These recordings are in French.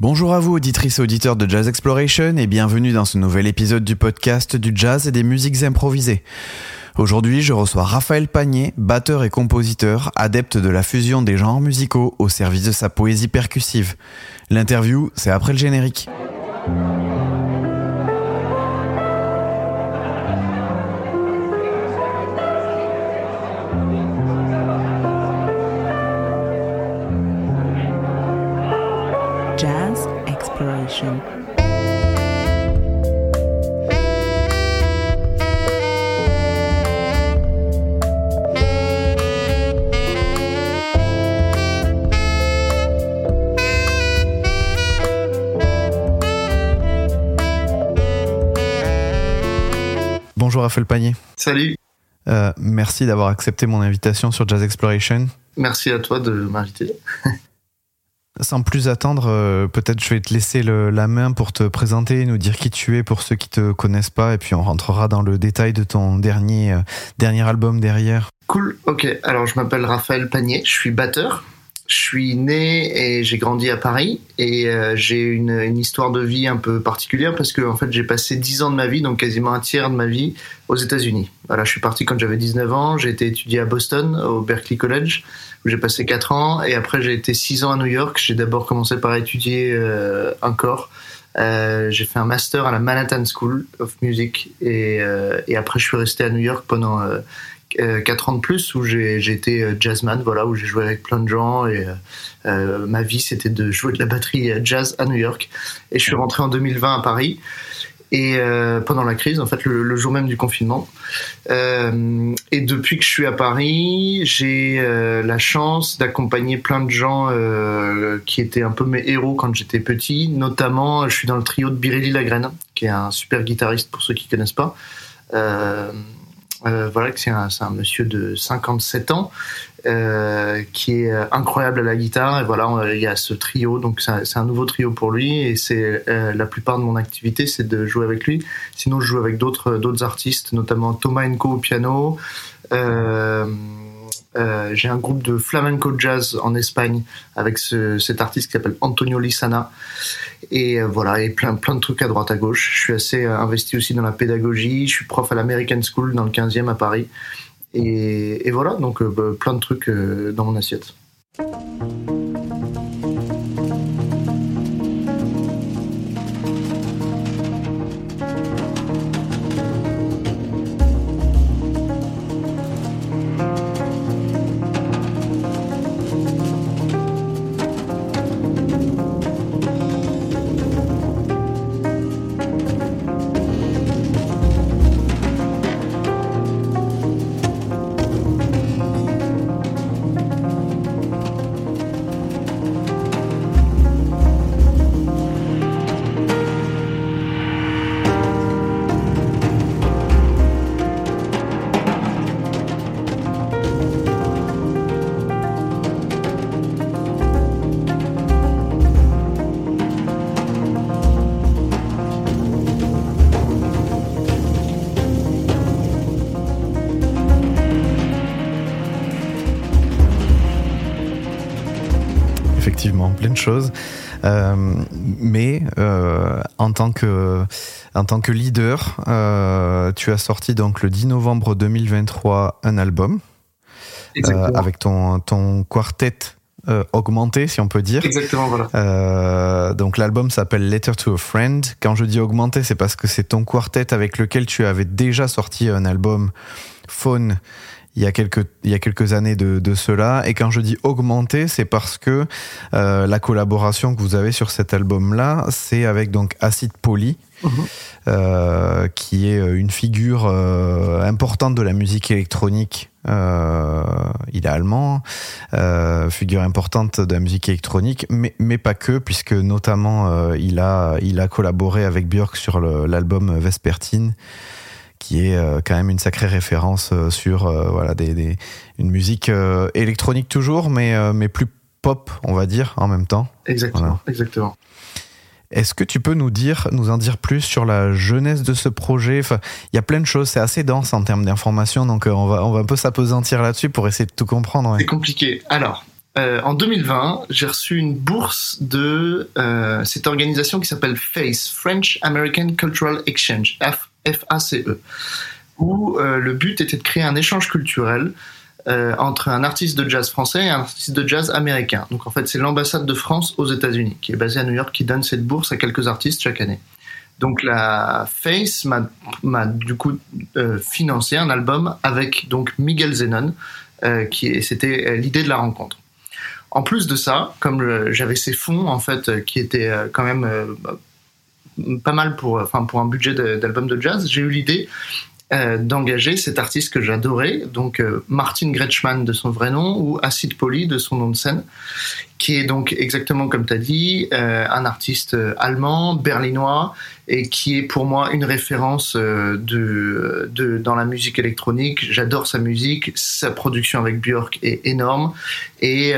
Bonjour à vous, auditrices et auditeurs de Jazz Exploration, et bienvenue dans ce nouvel épisode du podcast du jazz et des musiques improvisées. Aujourd'hui, je reçois Raphaël Panier, batteur et compositeur, adepte de la fusion des genres musicaux au service de sa poésie percussive. L'interview, c'est après le générique. Bonjour Raphaël Panier. Salut, Euh, merci d'avoir accepté mon invitation sur Jazz Exploration. merci à toi de m'inviter. Sans plus attendre, euh, peut-être je vais te laisser la main pour te présenter, nous dire qui tu es pour ceux qui te connaissent pas, et puis on rentrera dans le détail de ton dernier, euh, dernier album derrière. Cool, ok. Alors je m'appelle Raphaël Panier, je suis batteur. Je suis né et j'ai grandi à Paris et euh, j'ai une, une histoire de vie un peu particulière parce que en fait j'ai passé 10 ans de ma vie, donc quasiment un tiers de ma vie, aux États-Unis. Voilà, je suis parti quand j'avais 19 ans, j'ai été étudié à Boston, au Berkeley College, où j'ai passé 4 ans et après j'ai été 6 ans à New York. J'ai d'abord commencé par étudier euh, un corps. Euh, j'ai fait un master à la Manhattan School of Music et, euh, et après je suis resté à New York pendant euh, 4 ans de plus où j'ai été euh, jazzman, voilà, où j'ai joué avec plein de gens et euh, euh, ma vie c'était de jouer de la batterie euh, jazz à New York. Et je suis rentré en 2020 à Paris et euh, pendant la crise, en fait, le, le jour même du confinement. Euh, et depuis que je suis à Paris, j'ai euh, la chance d'accompagner plein de gens euh, qui étaient un peu mes héros quand j'étais petit. Notamment, je suis dans le trio de Biréli Lagrène, qui est un super guitariste pour ceux qui connaissent pas. Euh, voilà, que c'est un, un monsieur de 57 ans euh, qui est euh, incroyable à la guitare. Et voilà, il y a ce trio, donc c'est un, un nouveau trio pour lui. Et c'est euh, la plupart de mon activité, c'est de jouer avec lui. Sinon, je joue avec d'autres d'autres artistes, notamment Thomas Enco au piano. Euh, euh, j'ai un groupe de flamenco jazz en Espagne avec ce, cet artiste qui s'appelle Antonio Lisana et euh, voilà et plein plein de trucs à droite à gauche. Je suis assez euh, investi aussi dans la pédagogie. Je suis prof à l'American School dans le 15e à Paris et, voilà donc euh, bah, plein de trucs dans mon assiette. Tant que en tant que leader, euh, tu as sorti donc le 10 novembre 2023 un album euh, avec ton ton quartet euh, augmenté, si on peut dire. Exactement voilà. Euh, donc l'album s'appelle Letter to a Friend. Quand je dis augmenté, c'est parce que c'est ton quartet avec lequel tu avais déjà sorti un album Faune il y a quelques il y a quelques années de, de cela. Et quand je dis augmenté, c'est parce que euh, la collaboration que vous avez sur cet album-là, c'est avec donc Acid Poly. Mhm. euh, qui est une figure euh, importante de la musique électronique. Euh, il est allemand, euh, figure importante de la musique électronique, mais, mais pas que, puisque notamment euh, il, a, il a collaboré avec Björk sur l'album Vespertine, qui est euh, quand même une sacrée référence euh, sur euh, voilà, des, des- une musique électronique toujours, mais, mais plus pop, on va dire, en même temps. Exactement, Voilà. exactement. Est-ce que tu peux nous dire, nous en dire plus sur la jeunesse de ce projet? Enfin, il y a plein de choses, c'est assez dense en termes d'informations, donc on va, on va un peu s'apesantir là-dessus pour essayer de tout comprendre. ouais. C'est compliqué. Alors, euh, en 2020, j'ai reçu une bourse de euh, cette organisation qui s'appelle FACE, French American Cultural Exchange, F FACE, où euh, le but était de créer un échange culturel euh, entre un artiste de jazz français et un artiste de jazz américain. Donc en fait, c'est l'ambassade de France aux États-Unis, qui est basée à New York, qui donne cette bourse à quelques artistes chaque année. Donc la Face m'a- du coup euh, financé un album avec donc Miguel Zenon, qui c'était l'idée de la rencontre. En plus de ça, comme j'avais ces fonds en fait qui étaient quand même bah, pas mal pour, enfin pour un budget d'album de jazz, j'ai eu l'idée euh, d'engager cet artiste que j'adorais, donc euh, Martin Gretschmann de son vrai nom ou Acid Poly de son nom de scène, qui est donc exactement comme tu as dit, euh, un artiste allemand, berlinois, et qui est pour moi une référence de, dans la musique électronique. J'adore sa musique, sa production avec Björk est énorme, et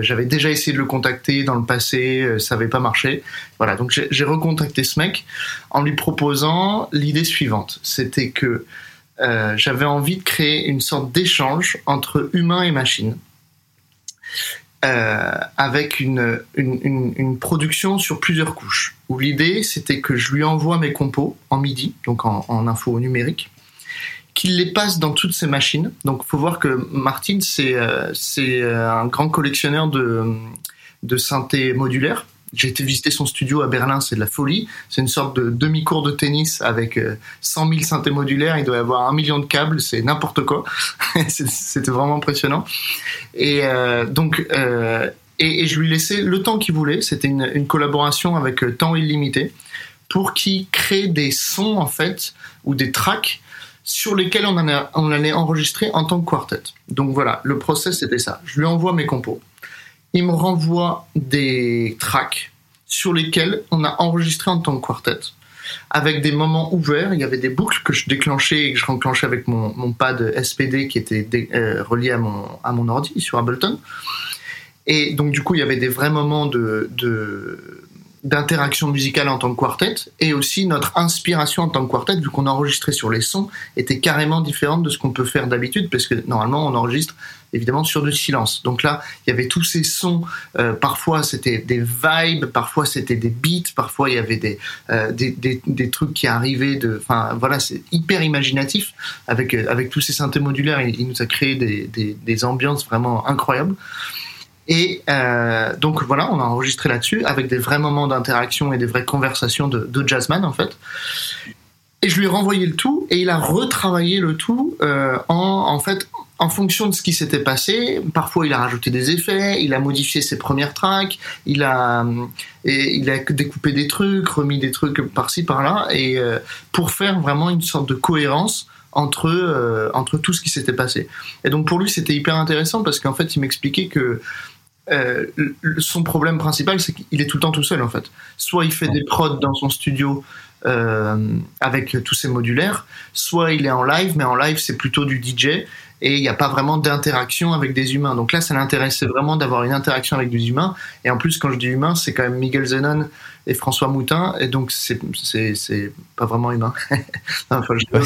j'avais déjà essayé de le contacter dans le passé, euh, ça n'avait pas marché. Voilà, donc j'ai recontacté ce mec en lui proposant l'idée suivante. C'était que euh, j'avais envie de créer une sorte d'échange entre humain et machine. Euh, avec une, une, une, une production sur plusieurs couches. Où l'idée, c'était que je lui envoie mes compos en MIDI, donc en, en info numérique, qu'il les passe dans toutes ces machines. Donc, faut voir que Martin, c'est euh, c'est euh, un grand collectionneur de, de synthé modulaires. J'ai été visiter son studio à Berlin, c'est de la folie. C'est une sorte de demi-cours de tennis avec euh, 100 000 synthés modulaires. Il doit y avoir un million de câbles, c'est n'importe quoi. C'était vraiment impressionnant. Et euh, donc, euh, et, et je lui laissais le temps qu'il voulait. C'était une, une collaboration avec euh, temps illimité pour qu'il crée des sons en fait ou des tracks sur lesquels on, allait enregistrer en tant que quartet. Donc voilà, le process c'était ça. Je lui envoie mes compos. Il me renvoie des tracks sur lesquels on a enregistré en tant que quartet avec des moments ouverts. Il y avait des boucles que je déclenchais et que je renclenchais avec mon, pad SPD qui était euh, relié à mon, à mon ordi sur Ableton. Et donc, du coup, il y avait des vrais moments de, de, d'interaction musicale en tant que quartet et aussi notre inspiration en tant que quartet, vu qu'on enregistrait sur les sons, était carrément différente de ce qu'on peut faire d'habitude parce que normalement, on enregistre évidemment sur du silence. Donc là, il y avait tous ces sons. euh, parfois, c'était des vibes, parfois c'était des beats, parfois il y avait des, euh, des, des, des trucs qui arrivaient de. Enfin, voilà, c'est hyper imaginatif avec euh, avec tous ces synthés modulaires. Il, il nous a créé des, des, des ambiances vraiment incroyables. Et euh, donc voilà, on a enregistré là-dessus avec des vrais moments d'interaction et des vraies conversations de, de jazzman en fait. Et je lui ai renvoyé le tout et il a retravaillé le tout euh, en en fait en fonction de ce qui s'était passé. Parfois, il a rajouté des effets, il a modifié ses premières tracks, il a et il a découpé des trucs, remis des trucs par-ci par-là et euh, pour faire vraiment une sorte de cohérence entre euh, entre tout ce qui s'était passé. Et donc pour lui, c'était hyper intéressant parce qu'en fait, il m'expliquait que euh, son problème principal, c'est qu'il est tout le temps tout seul en fait. Soit il fait des prods dans son studio euh, avec tous ses modulaires, soit il est en live, mais en live c'est plutôt du DJ et il n'y a pas vraiment d'interaction avec des humains. Donc là, ça l'intéressait vraiment d'avoir une interaction avec des humains. Et en plus, quand je dis humain, c'est quand même Miguel Zenon et François Moutin, et donc c'est pas vraiment humain. enfin, je- Ouais,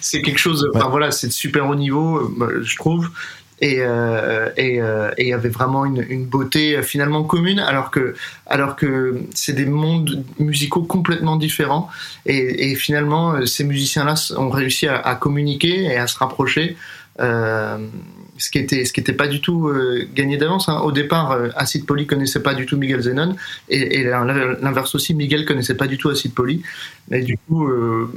c'est quelque chose. Enfin voilà, c'est de super haut niveau, euh, je trouve. Et euh, et euh, y avait vraiment une, une beauté euh, finalement commune, alors que alors que c'est des mondes musicaux complètement différents. Et, et finalement, euh, ces musiciens-là s- ont réussi à, à communiquer et à se rapprocher. Euh, ce qui était ce qui était pas du tout euh, gagné d'avance. hein. Au départ, euh, Acid Poly connaissait pas du tout Miguel Zenon et, et l'inverse aussi, Miguel connaissait pas du tout Acid Poly. Et du coup, euh,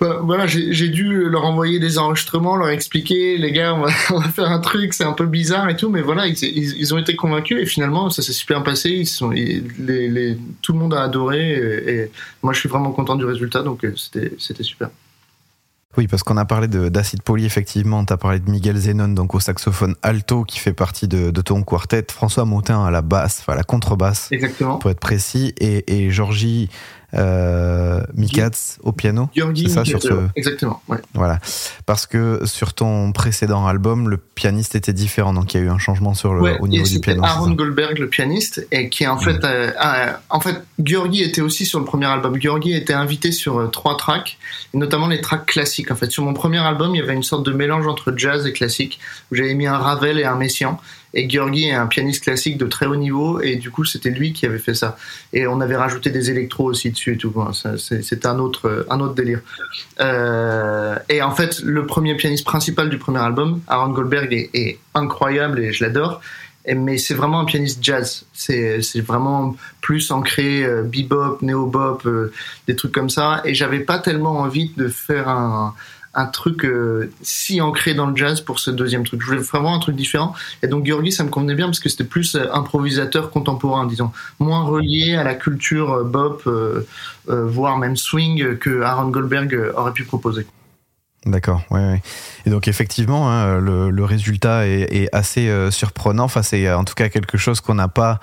voilà, j'ai dû leur envoyer des enregistrements, leur expliquer, les gars, on va, on va faire un truc, c'est un peu bizarre et tout, mais voilà, ils, ils, ils ont été convaincus et finalement, ça s'est super passé. Ils sont, ils- les, les- tout le monde a adoré et, et moi, je suis vraiment content du résultat, donc euh, c'était super. Oui, parce qu'on a parlé de- d'acide poly, effectivement. Tu as parlé de Miguel Zenon, donc au saxophone alto, qui fait partie de, de ton quartet. François Moutin à la basse, enfin à la contrebasse, Exactement. pour être précis. Et, et Georgie euh, Mikatz au piano. C'est ça, sur Mikatz, ce- Exactement. ouais. Voilà. Parce que sur ton précédent album, le pianiste était différent, donc il y a eu un changement sur le, Ouais, au niveau du piano. Aaron Goldberg, le pianiste, et qui est en fait, euh, euh, en fait, Georgi était aussi sur le premier album. Georgi était invité sur euh, trois tracks, et notamment les tracks classiques. En fait, sur mon premier album, il y avait une sorte de mélange entre jazz et classique, où j'avais mis un Ravel et un Messiaen. Et Georgi est un pianiste classique de très haut niveau, et du coup, c'était lui qui avait fait ça. Et on avait rajouté des électros aussi dessus et tout. C'est- un autre, un autre délire. Euh, et en fait, le premier pianiste principal du premier album, Aaron Goldberg, est, incroyable et je l'adore. Mais c'est vraiment un pianiste jazz. C'est vraiment plus ancré euh, bebop, néo-bop, euh, des trucs comme ça. Et j'avais pas tellement envie de faire un truc euh, si ancré dans le jazz pour ce deuxième truc. Je voulais vraiment un truc différent. Et donc Georgi, ça me convenait bien parce que c'était plus euh, improvisateur contemporain, disons, moins relié à la culture euh, bop, voire même swing que Aaron Goldberg aurait pu proposer. D'accord, ouais. Et donc effectivement, hein, le, résultat est, est assez surprenant. Enfin, c'est en tout cas quelque chose qu'on n'a pas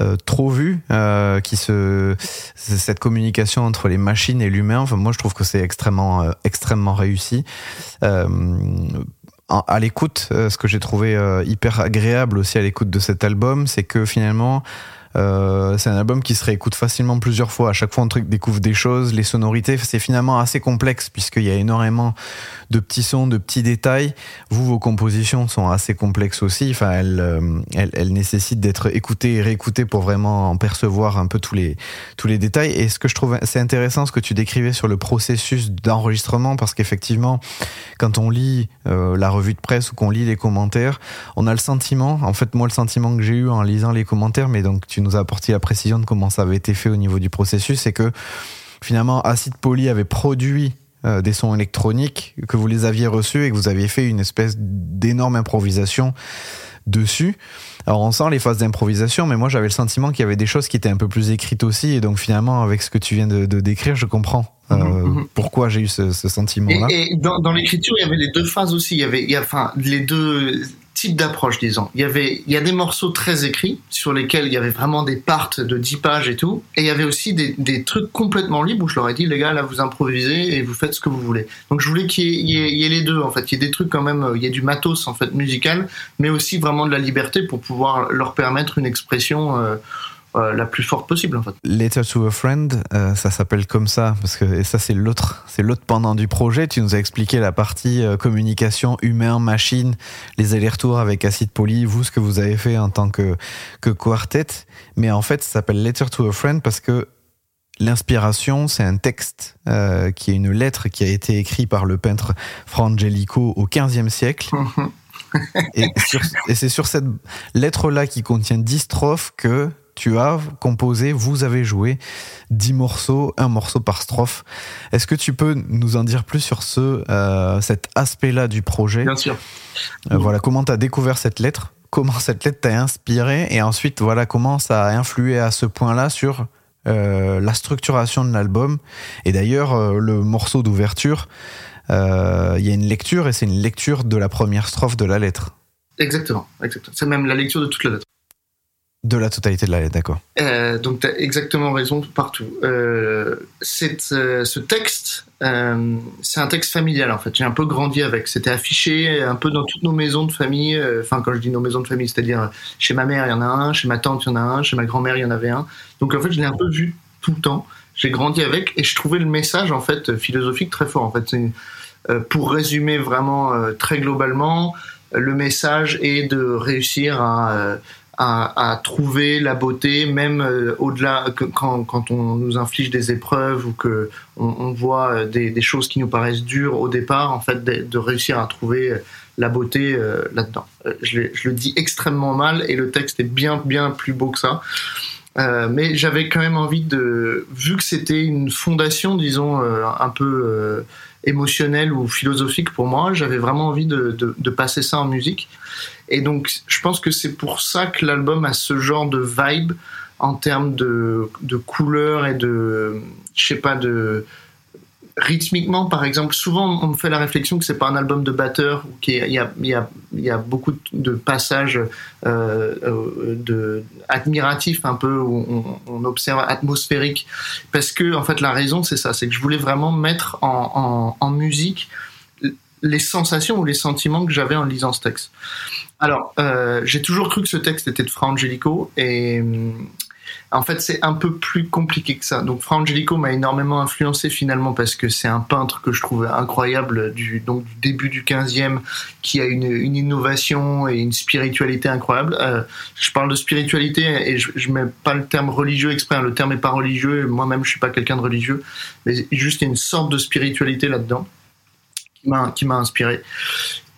euh, trop vu, euh, qui se cette communication entre les machines et l'humain. Enfin, moi, je trouve que c'est extrêmement, euh, extrêmement réussi. Euh, à l'écoute, euh, ce que j'ai trouvé hyper agréable aussi à l'écoute de cet album, c'est que finalement, euh, c'est un album qui se réécoute facilement plusieurs fois. À chaque fois, on découvre des choses. Les sonorités, c'est finalement assez complexe puisqu'il y a énormément de petits sons, de petits détails. Vous, vos compositions sont assez complexes aussi. Enfin, elles, euh, nécessitent d'être écoutées et réécoutées pour vraiment en percevoir un peu tous les tous les détails. Et ce que je trouve c'est intéressant, ce que tu décrivais sur le processus d'enregistrement, parce qu'effectivement, quand on lit euh, la revue de presse ou qu'on lit les commentaires, on a le sentiment, en fait moi le sentiment que j'ai eu en lisant les commentaires, mais donc tu nous as apporté la précision de comment ça avait été fait au niveau du processus, c'est que finalement Acid Poly avait produit euh, des sons électroniques, que vous les aviez reçus et que vous aviez fait une espèce d'énorme improvisation dessus. Alors on sent les phases d'improvisation, mais moi j'avais le sentiment qu'il y avait des choses qui étaient un peu plus écrites aussi, et donc finalement avec ce que tu viens de, de décrire, je comprends euh, Mhm, mhm. pourquoi j'ai eu ce, ce sentiment-là. Et, et dans, dans l'écriture, il y avait les deux phases aussi. Il y avait, il y a, enfin, les deux types d'approches, disons. Il y avait, il y a des morceaux très écrits sur lesquels il y avait vraiment des parts de 10 pages et tout. Et il y avait aussi des, des trucs complètement libres où je leur ai dit, les gars, là, vous improvisez et vous faites ce que vous voulez. Donc je voulais qu'il y, ait- ait- ait les deux, en fait. Il y ait des trucs quand même, euh, il y a du matos, en fait, musical, mais aussi vraiment de la liberté pour pouvoir leur permettre une expression euh, euh, la plus forte possible, en fait. Letter to a Friend, euh, ça s'appelle comme ça parce que et ça c'est l'autre, c'est l'autre pendant du projet. Tu nous as expliqué la partie euh, communication humain machine, les allers-retours avec Acid Poly, vous ce que vous avez fait en tant que que quartet, mais en fait ça s'appelle Letter to a Friend parce que L'inspiration, c'est un texte qui est une lettre qui a été écrite par le peintre Frangelico au XVe siècle. et sur- et c'est sur cette lettre-là qui contient 10 strophes que tu as composé, vous avez joué 10 morceaux, un morceau par strophe. Est-ce que tu peux nous en dire plus sur ce, euh, cet aspect-là du projet? Bien sûr. Euh, Voilà, comment tu as découvert cette lettre? Comment cette lettre t'a inspiré? Et ensuite, voilà, comment ça a influé à ce point-là sur euh, la structuration de l'album? Et d'ailleurs, le morceau d'ouverture, il y a une lecture et c'est une lecture de la première strophe de la lettre. Exactement. exactement. C'est même la lecture de toute la lettre. De la totalité de la lettre, d'accord. Euh, donc tu as exactement raison partout. Euh, euh, ce texte, euh, c'est un texte familial en fait. J'ai un peu grandi avec. C'était affiché un peu dans toutes nos maisons de famille. Enfin, quand je dis nos maisons de famille, c'est-à-dire chez ma mère il y en a un, chez ma tante il y en a un, chez ma grand-mère il y en avait un. Donc en fait, je l'ai un peu vu tout le temps. J'ai grandi avec et je trouvais le message en fait philosophique très fort. En fait, pour résumer vraiment très globalement, le message est de réussir à à, trouver la beauté, même euh, au-delà quand, on nous inflige des épreuves ou que on, voit euh, des, choses qui nous paraissent dures au départ, en fait, de, réussir à trouver euh, la beauté là-dedans. Je, le dis extrêmement mal et le texte est bien bien plus beau que ça. Mais j'avais quand même envie de, vu que c'était une fondation, disons, un peu émotionnelle ou philosophique pour moi, j'avais vraiment envie de, de passer ça en musique. Et donc, je pense que c'est pour ça que l'album a ce genre de vibe en termes de, de couleurs et de, je sais pas, de rythmiquement, par exemple, souvent on me fait la réflexion que c'est pas un album de batteur qu'il y a, il y, a, il y a beaucoup de passages euh, euh, admiratifs un peu où on, observe atmosphérique. Parce que en fait la raison c'est ça, c'est que je voulais vraiment mettre en musique les sensations ou les sentiments que j'avais en lisant ce texte. Alors, euh, j'ai toujours cru que ce texte était de Fra Angelico et en fait, c'est un peu plus compliqué que ça. Donc, Fra Angelico m'a énormément influencé finalement parce que c'est un peintre que je trouve incroyable du, donc, du début du 15e qui a une, une innovation et une spiritualité incroyable. Euh, je parle de spiritualité et je, je mets pas le terme religieux exprès. Hein. Le terme est pas religieux. Moi-même, je suis pas quelqu'un de religieux, mais juste une sorte de spiritualité là-dedans qui m'a qui m'a inspiré.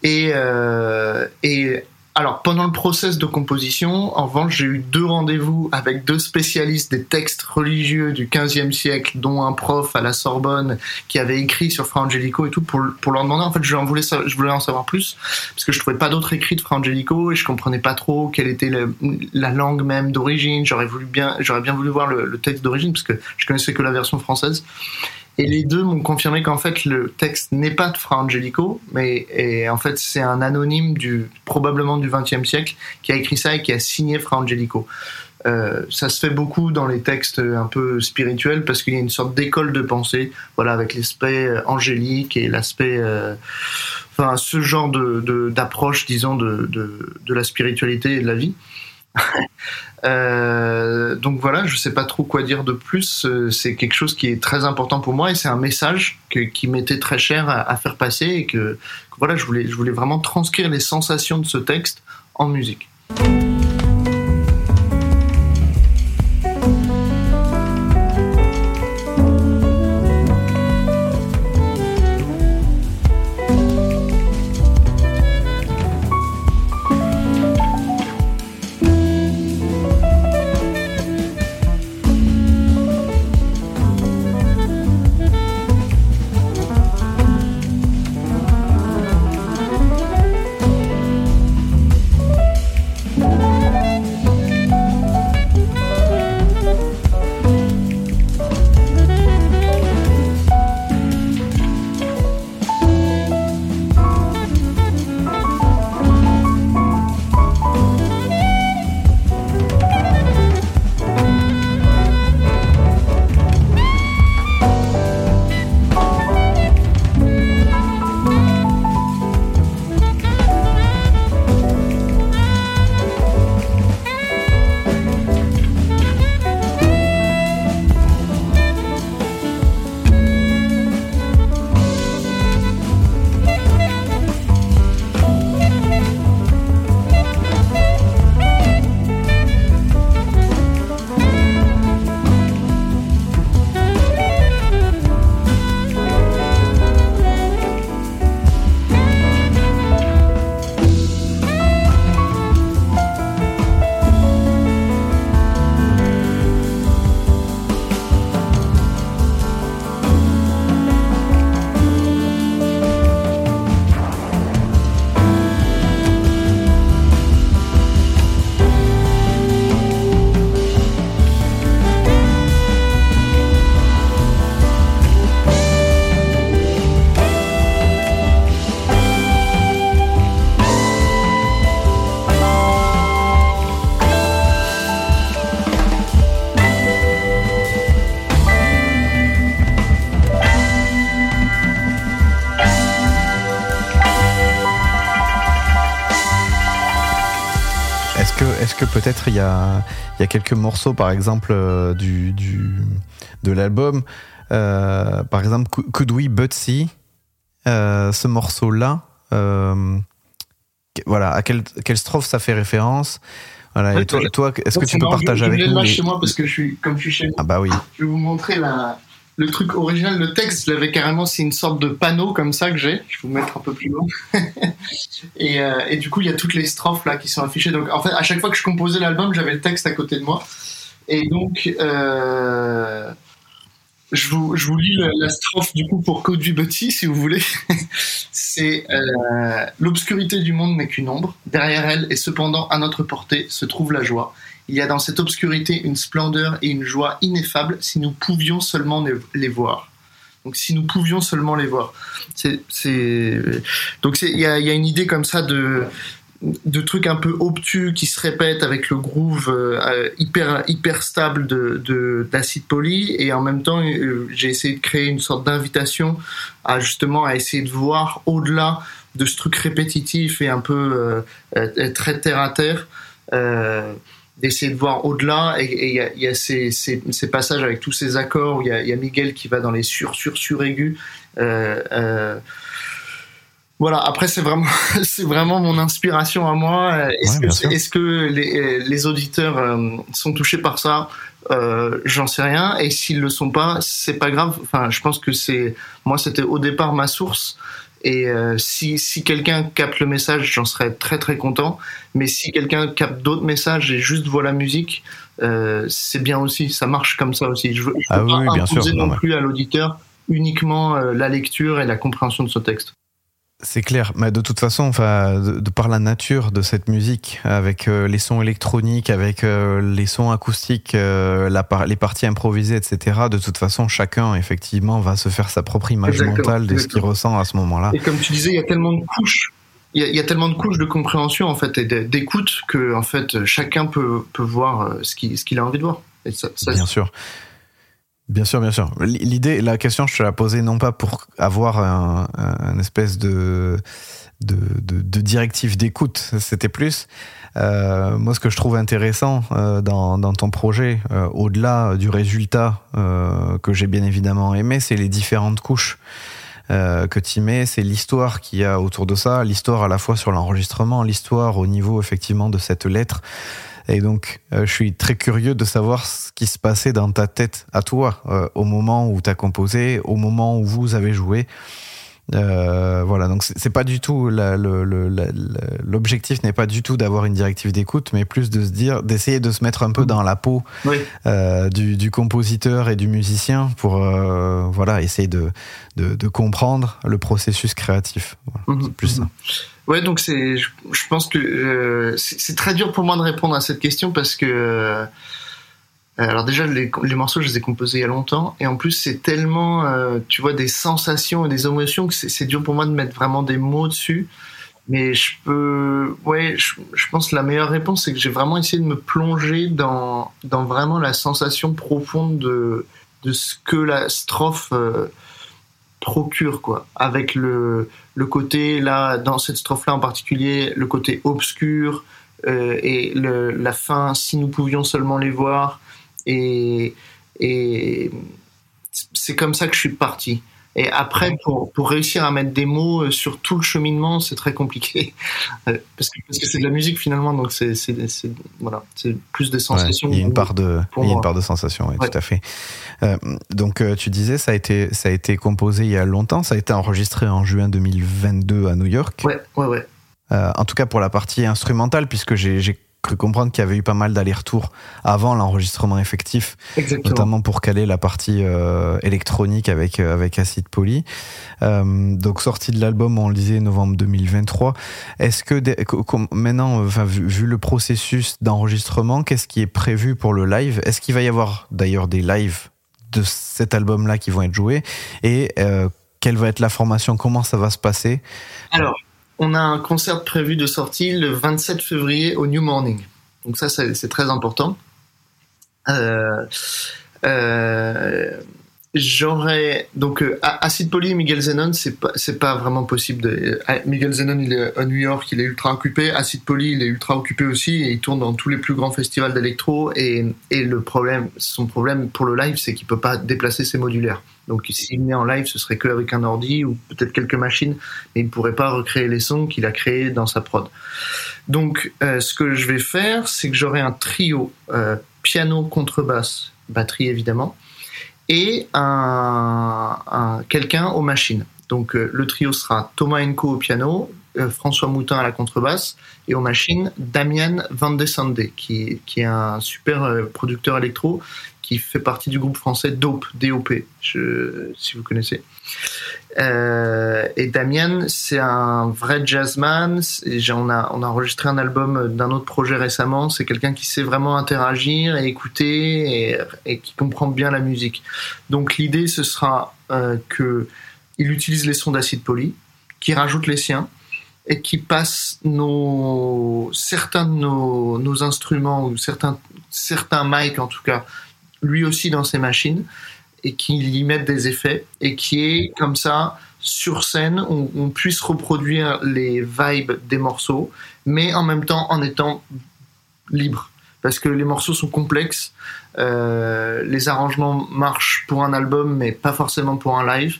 Et, euh, et alors, pendant le process de composition, en revanche, j'ai eu deux rendez-vous avec deux spécialistes des textes religieux du 15e siècle, dont un prof à la Sorbonne qui avait écrit sur Fra Angelico et tout, pour, pour leur demander. En fait, je voulais, en savoir plus, parce que je trouvais pas d'autres écrits de Fra Angelico et je comprenais pas trop quelle était la langue même d'origine. J'aurais bien, bien voulu voir le, le texte d'origine, parce que je connaissais que la version française. Et les deux m'ont confirmé qu'en fait le texte n'est pas de Fra Angelico, mais et en fait c'est un anonyme du probablement du XXe siècle qui a écrit ça et qui a signé Fra Angelico. Euh, ça se fait beaucoup dans les textes un peu spirituels parce qu'il y a une sorte d'école de pensée, voilà, avec l'aspect angélique et l'aspect, euh, enfin, ce genre de d'approche, disons, de, de, de la spiritualité et de la vie. euh, donc voilà, je sais pas trop quoi dire de plus. C'est quelque chose qui est très important pour moi et c'est un message qui m'était très cher à, faire passer et que, voilà, je voulais vraiment transcrire les sensations de ce texte en musique. Il y a, y a quelques morceaux, par exemple, euh, du, du, de l'album. Euh, par exemple, Could We But See? Euh, Ce morceau-là, euh, voilà, à quelle, quelle strophe ça fait référence? Voilà, et toi, toi est-ce que tu peux partager avec nous les... chez moi parce que je suis, comme je suis chez moi. Ah bah oui. Je vais vous montrer la, le truc original, le texte, je l'avais carrément, c'est une sorte de panneau comme ça que j'ai. Je vais vous mettre un peu plus loin. et, euh, et, du coup, il y a toutes les strophes là qui sont affichées. Donc, en fait, à chaque fois que je composais l'album, j'avais le texte à côté de moi. Et donc, euh, je, vous, lis la strophe du coup pour Code du si vous voulez. c'est euh, l'obscurité du monde n'est qu'une ombre. Derrière elle, et cependant à notre portée, se trouve la joie. Il y a dans cette obscurité une splendeur et une joie ineffables si nous pouvions seulement les voir. Donc si nous pouvions seulement les voir. Donc il y a, une idée comme ça de trucs un peu obtus qui se répètent avec le groove euh, hyper hyper stable de de d'acide poly et en même temps euh, j'ai essayé de créer une sorte d'invitation à justement à essayer de voir au-delà de ce truc répétitif et un peu euh, très terre à terre d'essayer de voir au-delà et il y a, y a ces, ces, ces, passages avec tous ces accords où il y a, y a, Miguel qui va dans les sur sur sur aigus voilà. Après, c'est vraiment, c'est vraiment mon inspiration à moi. Est-ce que, est que, les, les auditeurs euh, sont touchés par ça? Euh, J'en sais rien. Et s'ils le sont pas, c'est pas grave. Enfin, je pense que c'est, moi, c'était au départ ma source. Et euh, si, si quelqu'un capte le message, j'en serais très très content. Mais si quelqu'un capte d'autres messages et juste voit la musique, euh, c'est bien aussi. Ça marche comme ça aussi. Je veux, je ah veux pas imposer non plus à l'auditeur uniquement euh, la lecture et la compréhension de ce texte. C'est clair, mais de toute façon, enfin, de, par la nature de cette musique, avec euh, les sons électroniques, avec euh, les sons acoustiques, euh, la les parties improvisées, etc. De toute façon, chacun effectivement va se faire sa propre image mentale de ce qu'il ressent à ce moment-là. Et comme tu disais, il y a tellement de couches, il y, a, tellement de couches de compréhension en fait et d'écoute que en fait chacun peut peut voir ce qu'il ce qu'il a envie de voir. Et ça, ça Bien sûr. Bien sûr, bien sûr. L'idée, la question, je te la posais non pas pour avoir un, espèce de, directive d'écoute, c'était plus. Euh, moi, ce que je trouve intéressant euh, dans, dans, ton projet, euh, au-delà du résultat euh, que j'ai bien évidemment aimé, c'est les différentes couches euh, que tu mets, c'est l'histoire qu'il y a autour de ça, l'histoire à la fois sur l'enregistrement, l'histoire au niveau effectivement de cette lettre. Et donc, euh, je suis très curieux de savoir ce qui se passait dans ta tête à toi euh, au moment où tu as composé, au moment où vous avez joué. Euh, voilà, donc c'est pas du tout l'objectif n'est pas du tout d'avoir une directive d'écoute, mais plus de se dire, d'essayer de se mettre un peu dans la peau euh, du, du, compositeur et du musicien pour euh, voilà essayer de, de, de, comprendre le processus créatif. Voilà, mmh, plus mmh. ça. Ouais, donc c'est, je, pense que euh, c'est très dur pour moi de répondre à cette question parce que euh, alors déjà les, morceaux je les ai composés il y a longtemps et en plus c'est tellement, euh, tu vois, des sensations et des émotions que c'est dur pour moi de mettre vraiment des mots dessus. Mais je peux, ouais, je, je pense que la meilleure réponse c'est que j'ai vraiment essayé de me plonger dans dans vraiment la sensation profonde de de ce que la strophe procure quoi avec le le côté là dans cette strophe là en particulier le côté obscur euh, et la fin si nous pouvions seulement les voir. Et et c'est comme ça que je suis parti et après, pour, pour réussir à mettre des mots euh, sur tout le cheminement, c'est très compliqué. Euh, parce que parce que c'est de la musique finalement, donc c'est voilà, c'est plus des sensations. Ouais, il y a une part de il y a une part de sensation, oui, ouais. tout à fait. Euh, donc tu disais ça a été ça a été composé il y a longtemps, ça a été enregistré en juin 2022 à New York. Ouais, ouais, ouais. Euh, en tout cas pour la partie instrumentale, puisque j'ai cru comprendre qu'il y avait eu pas mal d'allers-retours avant l'enregistrement effectif, Exactement. notamment pour caler la partie euh, électronique avec euh, avec Acid Poly. Euh, donc sortie de l'album, on le disait novembre 2023. Est-ce que maintenant, enfin, vu, vu, le processus d'enregistrement, qu'est-ce qui est prévu pour le live? Est-ce qu'il va y avoir d'ailleurs des lives de cet album-là qui vont être joués? Et euh, quelle va être la formation? Comment ça va se passer? Alors on a un concert prévu de sortie le 27 février au New Morning. Donc ça, c'est très important. Euh, euh, J'aurais donc euh, Acid Poly Miguel Zenon, c'est pas c'est pas vraiment possible. De, euh, Miguel Zenon, il est à New York, il est ultra occupé. Acid Poly, il est ultra occupé aussi et il tourne dans tous les plus grands festivals d'électro. Et, et le problème, son problème pour le live, c'est qu'il peut pas déplacer ses modulaires. Donc s'il met en live, ce serait que avec un ordi ou peut-être quelques machines, mais il pourrait pas recréer les sons qu'il a créés dans sa prod. Donc euh, ce que je vais faire, c'est que j'aurai un trio euh, piano, contrebasse, batterie évidemment et un, un quelqu'un aux machines. Donc euh, le trio sera Thomas Enco au piano, euh, François Moutin à la contrebasse et aux machines Damien Van de Sande, qui, qui est un super euh, producteur électro qui fait partie du groupe français DOP, je, si vous connaissez. Euh, et Damien, c'est un vrai jazzman. On, a, enregistré un album d'un autre projet récemment. C'est quelqu'un qui sait vraiment interagir et écouter et, qui comprend bien la musique. Donc l'idée, ce sera euh, que il utilise les sons d'acide poly, qui rajoute les siens et qui passe certains de nos, nos instruments ou certains, certains mics en tout cas, lui aussi dans ses machines et qui y mettent des effets et qui est comme ça sur scène on, on puisse reproduire les vibes des morceaux mais en même temps en étant libre. Parce que les morceaux sont complexes euh, les arrangements marchent pour un album mais pas forcément pour un live.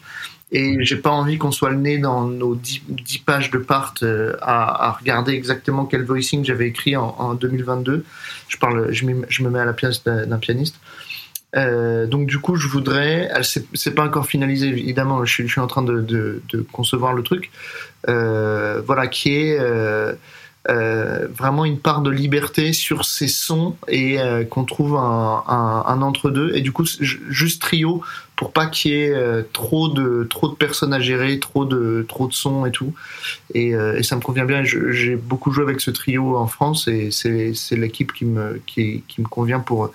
Et j'ai pas envie qu'on soit le nez dans nos 10, 10 pages de part euh, à, regarder exactement quel voicing j'avais écrit en, en, 2022 je parle je, me mets à la place d'un pianiste euh, donc du coup, je voudrais, c'est pas encore finalisé évidemment, je suis, en train de, concevoir le truc, euh, voilà, qui est euh, vraiment une part de liberté sur ces sons et qu'on trouve un, entre-deux. Et du coup, juste trio pour pas qu'il y ait trop de trop de personnes à gérer, trop de trop de sons et tout. Et, ça me convient bien. J'ai beaucoup joué avec ce trio en France et c'est l'équipe qui me qui me convient pour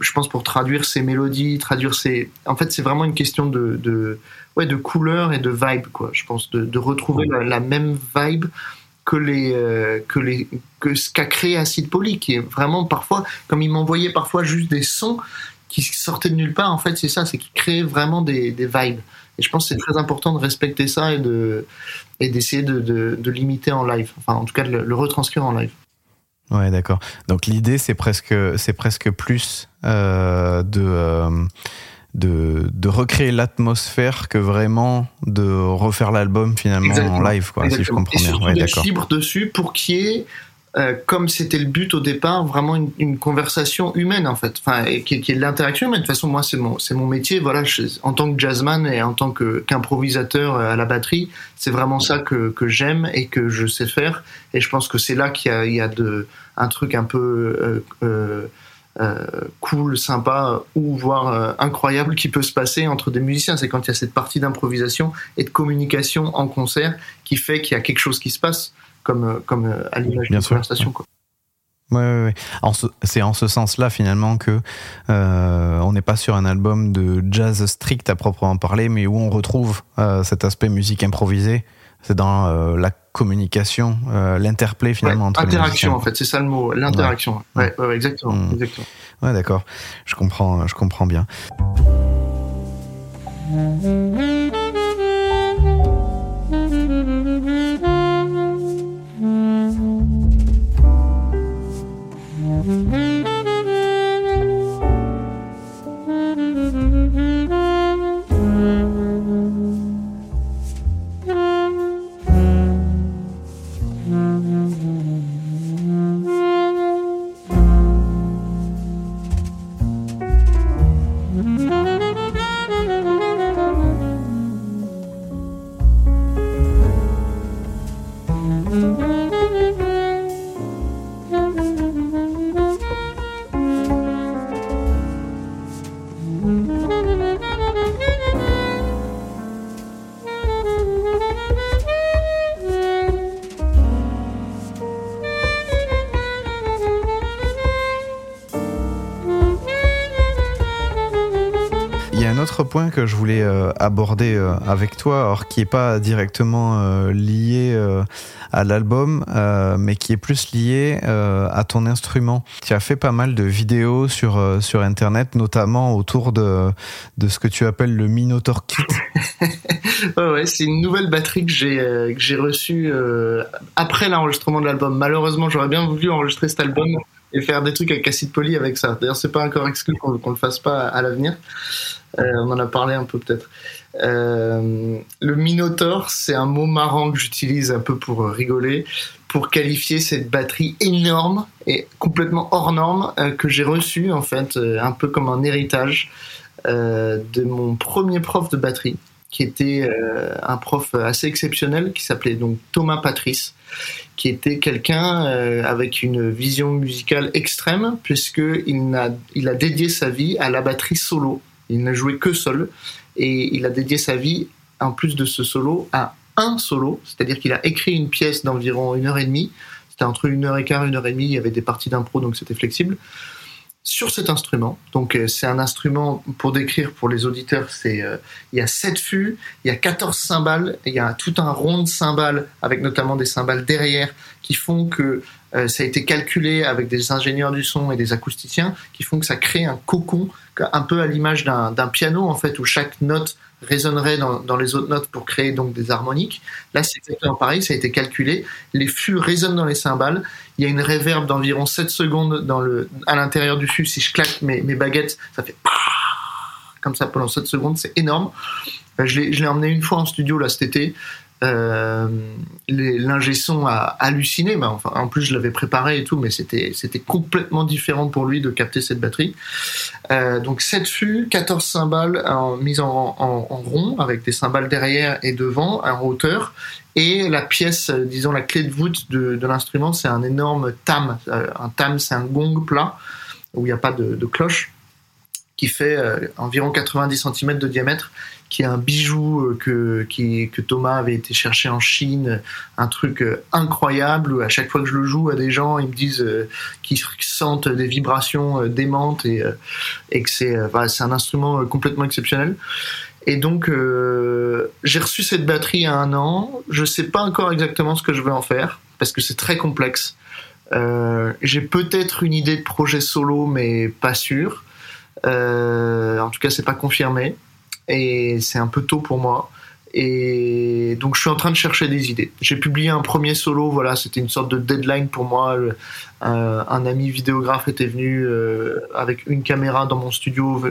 je pense pour traduire ces mélodies, traduire ces. En fait, c'est vraiment une question de, de, ouais, de couleur et de vibe, quoi. Je pense de, de retrouver la, la, même vibe que les euh, que les que ce qu'a créé Acid Poly, qui est vraiment parfois, comme il m'envoyait parfois juste des sons qui sortaient de nulle part. En fait, c'est ça, c'est qu'il crée vraiment des, des vibes. Et je pense que c'est très important de respecter ça et de et d'essayer de, de, de, limiter en live. Enfin, en tout cas, de le, le retranscrire en live. Ouais, d'accord. Donc l'idée, c'est presque, c'est presque plus euh, de, euh, de, de recréer l'atmosphère que vraiment de refaire l'album finalement Exactement. en live, quoi, si je comprends et bien. Ouais, d'être libre dessus pour qu'il y ait, euh, comme c'était le but au départ, vraiment une, une conversation humaine en fait, enfin, qui, qui est de l'interaction humaine. De toute façon, moi, c'est mon, c'est mon métier. Voilà, je, en tant que jazzman et en tant que, qu'improvisateur à la batterie, c'est vraiment ça que, que j'aime et que je sais faire. Et je pense que c'est là qu'il y a, il y a de, un truc un peu euh, euh, euh, cool, sympa ou voire euh, incroyable qui peut se passer entre des musiciens. C'est quand il y a cette partie d'improvisation et de communication en concert qui fait qu'il y a quelque chose qui se passe, comme, comme à l'image d'une conversation. Quoi. Ouais, ouais, ouais. C'est en ce sens-là finalement que euh, on n'est pas sur un album de jazz strict à proprement parler, mais où on retrouve euh, cet aspect musique improvisée. C'est dans euh, la communication, euh, l'interplay finalement entre interaction en fait, c'est ça le mot, l'interaction. Ouais, exactement, mmh. exactement. Ouais, d'accord. Je comprends, je comprends bien. Aborder euh, avec toi, alors qui est pas directement euh, lié à l'album, mais qui est plus lié à ton instrument. Tu as fait pas mal de vidéos sur sur internet, notamment autour de de ce que tu appelles le Minotaur Kit. ouais, c'est une nouvelle batterie que j'ai j'ai reçue après l'enregistrement de l'album. Malheureusement, j'aurais bien voulu enregistrer cet album et faire des trucs avec acide poly avec ça. D'ailleurs, c'est pas encore exclu qu'on qu le fasse pas à l'avenir. Euh, on en a parlé un peu peut-être. Euh, le Minotaur, c'est un mot marrant que j'utilise un peu pour rigoler, pour qualifier cette batterie énorme et complètement hors norme euh, que j'ai reçue en fait, un peu comme un héritage de mon premier prof de batterie qui était un prof assez exceptionnel, qui s'appelait donc Thomas Patrice, qui était quelqu'un avec une vision musicale extrême, puisqu'il il a dédié sa vie à la batterie solo. Il n'a joué que seul, et il a dédié sa vie, en plus de ce solo, à un solo, c'est-à-dire qu'il a écrit une pièce d'environ une heure et demie, c'était entre une heure et quart, une heure et demie, il y avait des parties d'impro, donc c'était flexible. Sur cet instrument. Donc euh, c'est un instrument pour décrire pour les auditeurs, c'est euh, il y a 7 fûts, il y a 14 cymbales, il y a tout un rond de cymbales avec notamment des cymbales derrière qui font que euh, ça a été calculé avec des ingénieurs du son et des acousticiens qui font que ça crée un cocon un peu à l'image d'un piano en fait où chaque note résonnerait dans, les autres notes pour créer donc des harmoniques. Là, c'est exactement pareil, ça a été calculé. Les fûts résonnent dans les cymbales. Il y a une réverb d'environ 7 secondes à l'intérieur du fût. Si je claque mes, mes baguettes, ça fait comme ça pendant 7 secondes, c'est énorme. Euh, je l'ai emmené une fois en studio là cet été. Euh, l'ingé son a halluciné. Mais enfin, en plus, je l'avais préparé et tout, mais c'était complètement différent pour lui de capter cette batterie. Euh, donc 7 fûts, 14 cymbales en, mises en, en, rond avec des cymbales derrière et devant, un hauteur. Et la pièce, disons la clé de voûte de, l'instrument, c'est un énorme tam. Euh, un tam, c'est un gong plat où il n'y a pas de, de cloche qui fait euh, environ 90 cm de diamètre, qui est un bijou euh, que, que Thomas avait été chercher en Chine, un truc euh, incroyable, où à chaque fois que je le joue à des gens, ils me disent qu'ils sentent des vibrations démentes et, et que c'est un instrument complètement exceptionnel. Et donc, j'ai reçu cette batterie à un an. Je sais pas encore exactement ce que je veux en faire parce que c'est très complexe. j'ai peut-être une idée de projet solo, mais pas sûr. Euh, en tout cas, c'est pas confirmé et c'est un peu tôt pour moi. Et donc je suis en train de chercher des idées. J'ai publié un premier solo, voilà, c'était une sorte de deadline pour moi. Euh, un ami vidéographe était venu euh, avec une caméra dans mon studio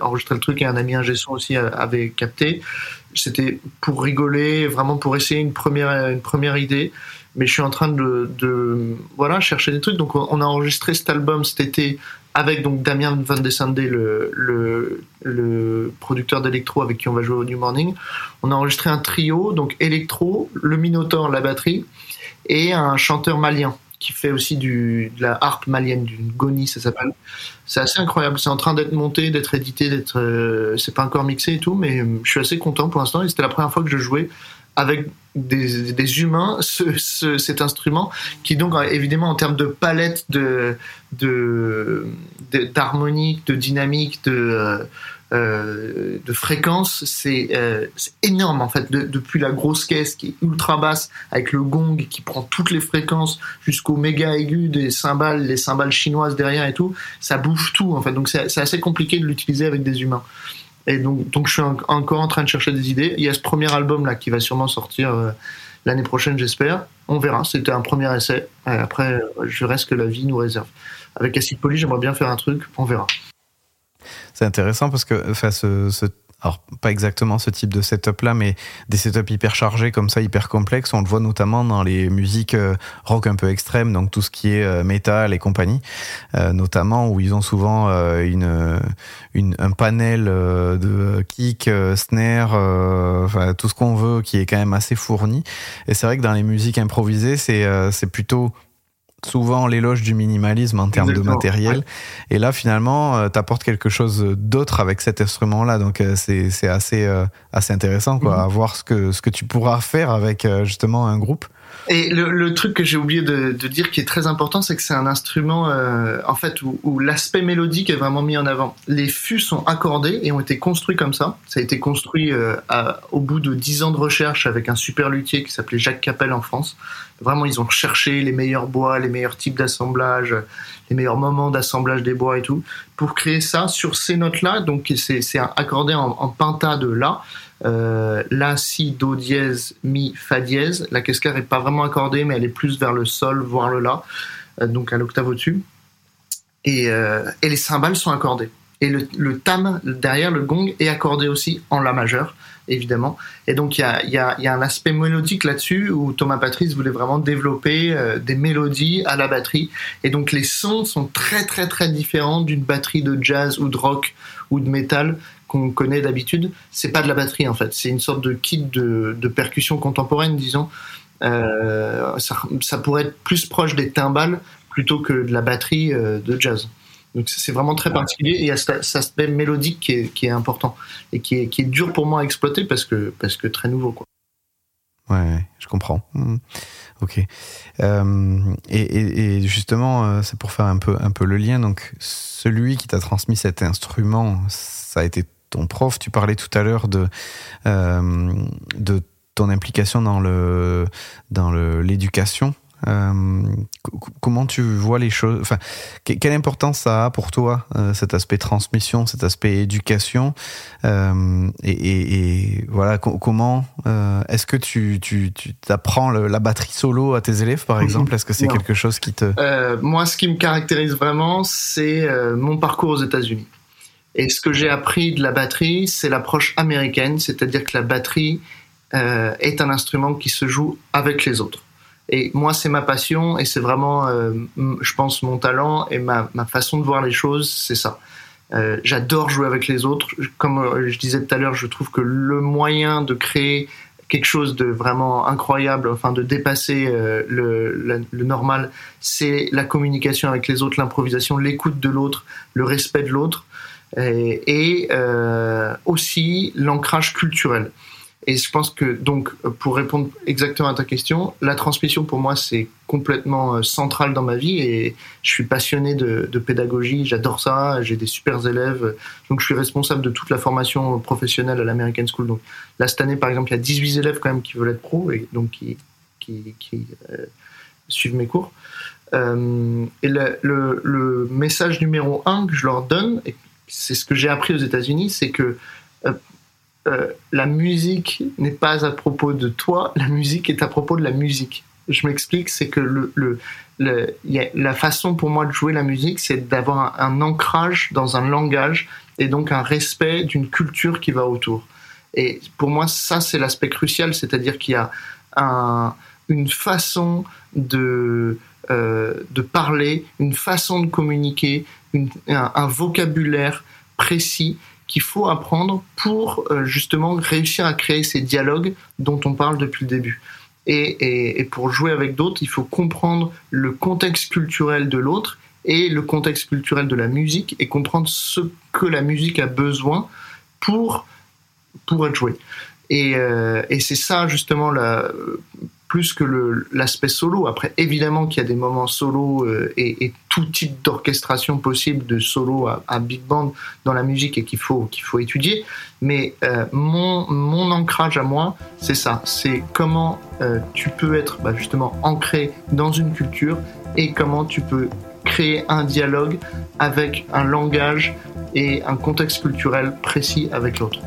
enregistrer le truc et un ami ingé son aussi avait capté. C'était pour rigoler, vraiment pour essayer une première une première idée. Mais je suis en train de, de voilà chercher des trucs. Donc on a enregistré cet album cet été avec donc Damien Van de Sande, le, producteur d'électro avec qui on va jouer au New Morning. On a enregistré un trio, donc électro, le Minotaur, la batterie, et un chanteur malien qui fait aussi du, de la harpe malienne, du goni, ça s'appelle. C'est assez incroyable. C'est en train d'être monté, d'être édité, d'être. Euh, c'est pas encore mixé et tout, mais je suis assez content pour l'instant. Et c'était la première fois que je jouais avec des, des humains ce, ce, cet instrument qui donc évidemment en termes de palette de d'harmonique de, de, dynamique de euh, de fréquence c'est euh, énorme en fait. De, depuis la grosse caisse qui est ultra basse avec le gong qui prend toutes les fréquences jusqu'au méga aigu des cymbales les cymbales chinoises derrière et tout ça bouffe tout en fait. Donc c'est assez compliqué de l'utiliser avec des humains et donc, donc je suis encore en train de chercher des idées. Il y a ce premier album là qui va sûrement sortir euh, l'année prochaine, j'espère. On verra. C'était un premier essai. Et après, je reste que la vie nous réserve. Avec Acid Poly, j'aimerais bien faire un truc. On verra. C'est intéressant parce que enfin, ce alors pas exactement ce type de setup là, mais des setups hyper chargés comme ça, hyper complexes. On le voit notamment dans les musiques euh, rock un peu extrêmes, donc tout ce qui est euh, métal et compagnie, euh, notamment où ils ont souvent une, une, un panel de kick, snare, enfin tout ce qu'on veut, qui est quand même assez fourni. Et c'est vrai que dans les musiques improvisées, c'est plutôt souvent l'éloge du minimalisme en termes de matériel. Et là, finalement, euh, tu apportes quelque chose d'autre avec cet instrument-là. Donc, euh, c'est assez, euh, assez intéressant quoi, mhm. à voir ce que, ce que tu pourras faire avec justement un groupe. Et le, le, truc que j'ai oublié de, de, dire qui est très important, c'est que c'est un instrument euh, en fait où, où l'aspect mélodique est vraiment mis en avant. Les fûts sont accordés et ont été construits comme ça. Ça a été construit euh, au bout de dix ans de recherche avec un super luthier qui s'appelait Jacques Capel en France. Vraiment, ils ont cherché les meilleurs bois, les meilleurs types d'assemblage, les meilleurs moments d'assemblage des bois et tout pour créer ça sur ces notes-là. Donc c'est accordé en, en penta de la euh, la, si, do dièse, mi, fa dièse. La cascade est pas vraiment accordée, mais elle est plus vers le sol, voire le la, euh, donc à l'octave au-dessus. Et, euh, et, les cymbales sont accordées. Et le, tam derrière le gong est accordé aussi en la majeur évidemment. Et donc il y a, y, a, un aspect mélodique là-dessus où Thomas Patrice voulait vraiment développer des mélodies à la batterie. Et donc les sons sont très très très différents d'une batterie de jazz ou de rock ou de métal qu'on connaît d'habitude. C'est pas de la batterie en fait, c'est une sorte de kit de, de percussion contemporaine, disons. Euh, ça, ça, pourrait être plus proche des timbales plutôt que de la batterie euh, de jazz. Donc c'est vraiment très particulier et il y a cet aspect mélodique qui est, qui est important et qui est, qui est, dur pour moi à exploiter parce que, parce que très nouveau. Quoi. Ouais, je comprends. Mmh. Ok. Euh, et, et, et, justement, c'est pour faire un peu, un peu le lien. Donc, celui qui t'a transmis cet instrument, ça a été ton prof. Tu parlais tout à l'heure de, euh, de ton implication dans le dans l'éducation euh, comment tu vois les choses Enfin, quelle importance ça a pour toi euh, cet aspect transmission, cet aspect éducation euh, et, et, et, voilà, comment euh, est-ce que tu tu t'apprends la batterie solo à tes élèves, par exemple? Est-ce que c'est quelque chose qui te euh, Moi, ce qui me caractérise vraiment, c'est mon parcours aux États-Unis. Et ce que j'ai appris de la batterie, c'est l'approche américaine, c'est-à-dire que la batterie est un instrument qui se joue avec les autres. Et moi, c'est ma passion et c'est vraiment, euh, je pense, mon talent et ma, façon de voir les choses, c'est ça. Euh, J'adore jouer avec les autres. Comme euh, je disais tout à l'heure, je trouve que le moyen de créer quelque chose de vraiment incroyable, enfin de dépasser euh, le, normal, c'est la communication avec les autres, l'improvisation, l'écoute de l'autre, le respect de l'autre et, euh, aussi l'ancrage culturel. Et je pense que, donc, pour répondre exactement à ta question, la transmission pour moi, c'est complètement euh, central dans ma vie et je suis passionné de, pédagogie, j'adore ça, j'ai des super élèves, donc je suis responsable de toute la formation professionnelle à l'American School. Donc là, cette année, par exemple, il y a 18 élèves quand même qui veulent être pro et donc qui, euh, suivent mes cours. Et le, message numéro un que je leur donne, c'est ce que j'ai appris aux États-Unis, c'est que euh, euh, la musique n'est pas à propos de toi, la musique est à propos de la musique. Je m'explique, c'est que la façon pour moi de jouer la musique, c'est d'avoir un, ancrage dans un langage et donc un respect d'une culture qui va autour. Et pour moi, ça, c'est l'aspect crucial, c'est-à-dire qu'il y a un, une façon euh, de parler, une façon de communiquer, un, vocabulaire précis qu'il faut apprendre pour euh, justement réussir à créer ces dialogues dont on parle depuis le début. Et, et, pour jouer avec d'autres, il faut comprendre le contexte culturel de l'autre et le contexte culturel de la musique et comprendre ce que la musique a besoin pour, pour être joué. Et, euh, et c'est ça justement la, plus que l'aspect solo. Après, évidemment qu'il y a des moments solo euh, et, tout type d'orchestration possible de solo à, à, big band dans la musique et qu'il faut qu'il faut étudier. Mais euh, mon mon ancrage à moi, c'est ça. C'est comment euh, tu peux être bah, justement ancré dans une culture et comment tu peux créer un dialogue avec un langage et un contexte culturel précis avec l'autre.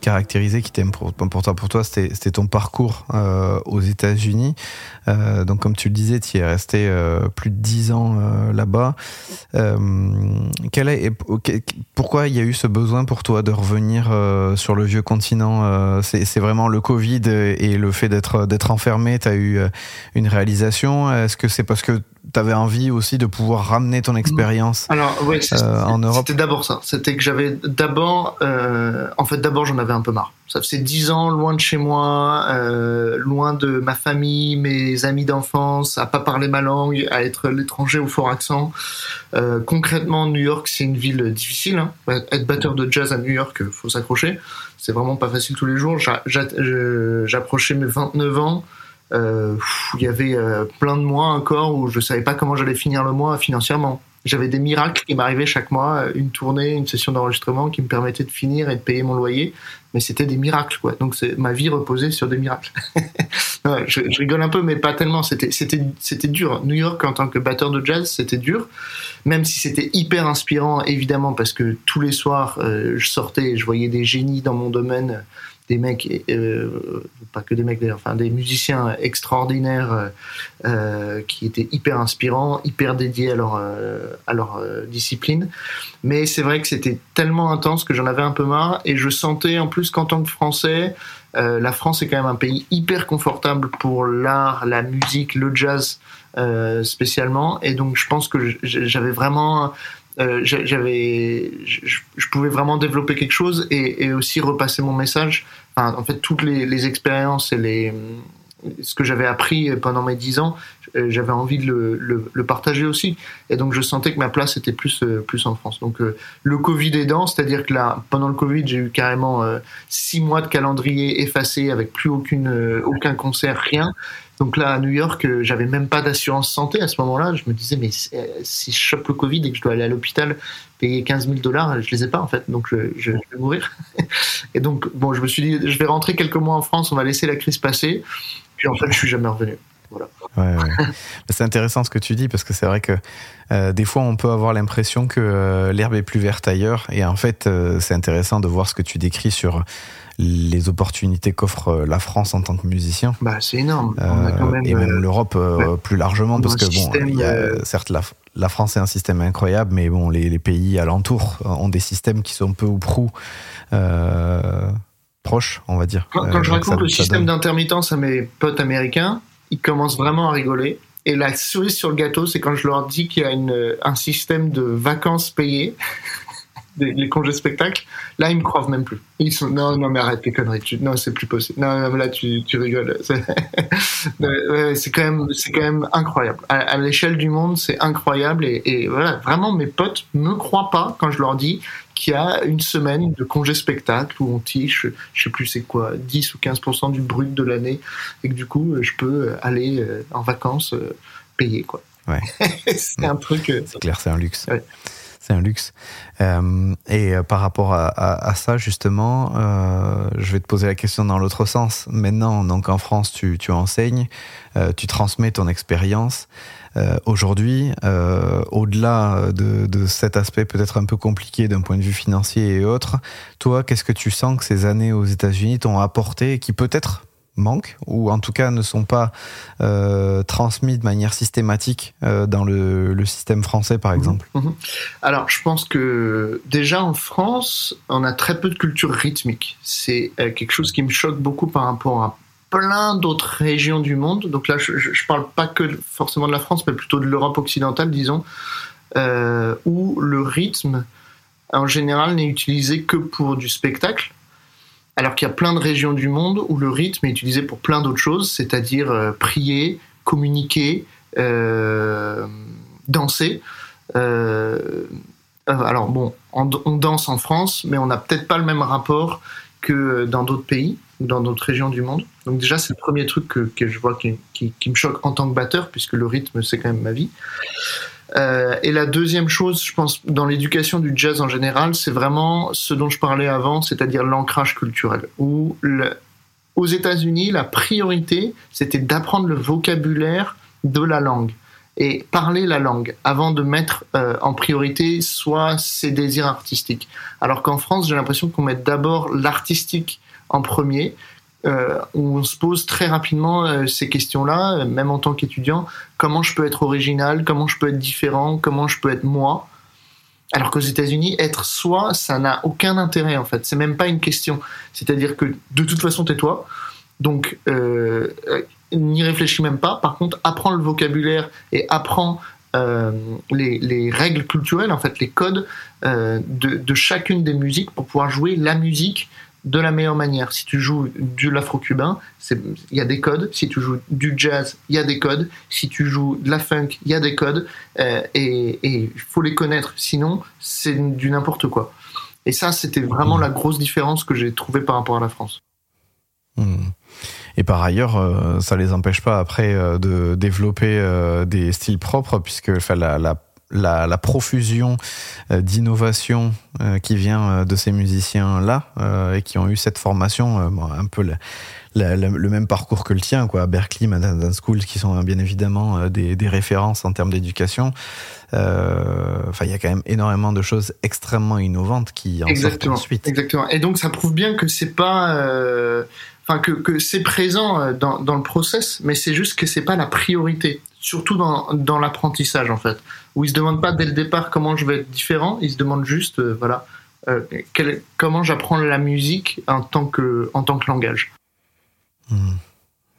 Caractérisé, qui était important pour toi, c'était ton parcours euh, aux États-Unis. Euh, donc, comme tu le disais, tu es resté euh, plus de dix ans euh, là-bas. Euh, pourquoi il y a eu ce besoin pour toi de revenir euh, sur le vieux continent euh, c'est, vraiment le Covid et le fait d'être, enfermé. Tu as eu euh, une réalisation? Est-ce que c'est parce que tu avais envie aussi de pouvoir ramener ton expérience Alors, ouais, c'est- euh, en Europe? C'était d'abord ça. C'était que j'avais d'abord, euh, en fait, d'abord j'en avais un peu marre. Ça faisait dix ans loin de chez moi, euh, loin de ma famille, mes amis d'enfance, à pas parler ma langue, à être l'étranger au fort accent. Concrètement, New York, c'est une ville difficile. Hein. Être batteur de jazz à New York, faut s'accrocher. C'est vraiment pas facile tous les jours. J'approchais mes 29 ans. Euh, il y avait euh, plein de mois encore où je savais pas comment j'allais finir le mois financièrement. J'avais des miracles qui m'arrivaient chaque mois, euh, une tournée, une session d'enregistrement qui me permettait de finir et de payer mon loyer, mais c'était des miracles quoi. Donc ma vie reposait sur des miracles. Je, rigole un peu, mais pas tellement. C'était c'était c'était dur. New York en tant que batteur de jazz, c'était dur, même si c'était hyper inspirant évidemment parce que tous les soirs je sortais, et je voyais des génies dans mon domaine des mecs, euh, pas que des mecs d'ailleurs, enfin des musiciens extraordinaires euh, euh, qui étaient hyper inspirants, hyper dédiés à leur, à leur discipline. Mais c'est vrai que c'était tellement intense que j'en avais un peu marre et je sentais en plus qu'en tant que Français, la France est quand même un pays hyper confortable pour l'art, la musique, le jazz spécialement. Et donc je pense que j'avais vraiment euh, j'a- j'avais, je, pouvais vraiment développer quelque chose et, aussi repasser mon message. En fait, toutes les, expériences et les, ce que j'avais appris pendant mes dix ans, euh, j'avais envie de le, le, partager aussi. Et donc, je sentais que ma place était plus, euh, plus en France. Donc, le Covid aidant, c'est-à-dire que là, pendant le Covid, j'ai eu carrément six mois de calendrier effacé avec plus aucune, aucun concert, rien. Donc là, à New York, euh, j'avais même pas d'assurance santé à ce moment-là. Je me disais, mais euh, si je chope le Covid et que je dois aller à l'hôpital payer 15 000 dollars, je les ai pas en fait, donc je, vais mourir. Et donc, bon, je me suis dit, je vais rentrer quelques mois en France, on va laisser la crise passer. Puis en fait, je suis jamais revenu. Voilà. Ouais, ouais. Mais c'est intéressant ce que tu dis parce que c'est vrai que euh, des fois on peut avoir l'impression que euh, l'herbe est plus verte ailleurs et en fait euh, c'est intéressant de voir ce que tu décris sur les opportunités qu'offre la France en tant que musicien Bah, c'est énorme. On a quand même, et même l'Europe ouais. plus largement parce que bon système, il y a, certes la, la France est un système incroyable mais bon les, les pays alentours ont des systèmes qui sont peu ou prou proches on va dire Quand, quand je raconte ça- le ça système donne- d'intermittence à mes potes américains, ils commencent vraiment à rigoler. Et la cerise sur le gâteau, c'est quand je leur dis qu'il y a une, un système de vacances payées, les congés spectacles. Là, ils me croient même plus. Ils sont non, non, mais arrête tes conneries. Tu- non, c'est plus possible. Non, là, tu, tu rigoles. C'est Ouais, quand même, c'est quand même incroyable. À, à l'échelle du monde, c'est incroyable. Et, et voilà, vraiment, mes potes me croient pas quand je leur dis qu'il y a une semaine de congé spectacle où on tiche, je sais plus c'est quoi, 10 ou 15% du brut de l'année et que du coup, je peux aller euh, en vacances euh, payer, quoi. Ouais. c'est un truc. euh, C'est clair, c'est un luxe. Ouais. C'est un luxe. Euh, et euh, par rapport à, ça, justement, euh, je vais te poser la question dans l'autre sens. Maintenant, donc en France, tu, enseignes, tu transmets ton expérience. Aujourd'hui, au-delà de, de cet aspect peut-être un peu compliqué d'un point de vue financier et autres, toi, qu'est-ce que tu sens que ces années aux États-Unis t'ont apporté et qui peut-être manquent ou en tout cas ne sont pas euh, transmis de manière systématique euh, dans le, le système français, par exemple Mhm. Alors, je pense que déjà en France, on a très peu de culture rythmique. C'est euh, quelque chose qui me choque beaucoup par rapport à plein d'autres régions du monde. Donc là, je, je parle pas que forcément de la France, mais plutôt de l'Europe occidentale, disons, euh, où le rythme, en général, n'est utilisé que pour du spectacle. Alors qu'il y a plein de régions du monde où le rythme est utilisé pour plein d'autres choses, c'est-à-dire euh, prier, communiquer, euh, danser. Euh, alors bon, on, danse en France, mais on n'a peut-être pas le même rapport que dans d'autres pays ou dans d'autres régions du monde. Donc déjà, c'est le premier truc que, je vois qui, me choque en tant que batteur, puisque le rythme, c'est quand même ma vie. Euh, et la deuxième chose, je pense, dans l'éducation du jazz en général, c'est vraiment ce dont je parlais avant, c'est-à-dire l'ancrage culturel. Où aux États-Unis, la priorité, c'était d'apprendre le vocabulaire de la langue et parler la langue avant de mettre euh, en priorité soit ses désirs artistiques. Alors qu'en France, j'ai l'impression qu'on met d'abord l'artistique en premier on se pose très rapidement euh, ces questions-là, euh, même en tant qu'étudiant. Comment je peux être original? Comment je peux être différent? Comment je peux être moi? Alors qu'aux États-Unis, être soi, ça n'a aucun intérêt en fait. C'est même pas une question. C'est-à-dire que de toute façon, t'es toi. Donc, euh, n'y réfléchis même pas. Par contre, apprends le vocabulaire et apprends euh, les, les, règles culturelles, en fait, les codes euh, de, de, chacune des musiques pour pouvoir jouer la musique de la meilleure manière. Si tu joues du l'afro-cubain, il y a des codes. Si tu joues du jazz, il y a des codes. Si tu joues de la funk, il y a des codes. Euh, et il faut les connaître. Sinon, c'est du n'importe quoi. Et ça, c'était vraiment la grosse différence que j'ai trouvée par rapport à la France. Mmh. Et par ailleurs, euh, ça les empêche pas après euh, de développer des styles propres, puisque la la, la, profusion euh, d'innovation euh, qui vient de ces musiciens-là et qui ont eu cette formation, un peu le, le, même parcours que le tien, quoi, Berkeley, Manhattan School, qui sont bien évidemment des, des références en termes d'éducation. Enfin, il y a quand même énormément de choses extrêmement innovantes qui en exactement, sortent ensuite. Exactement. Et donc, ça prouve bien que c'est pas que, que c'est présent euh, dans, dans, le process, mais c'est juste que c'est pas la priorité, surtout dans, dans l'apprentissage en fait, où ils se demandent pas dès le départ comment je vais être différent, ils se demandent juste euh, voilà euh, comment j'apprends la musique en tant que langage. Mmh.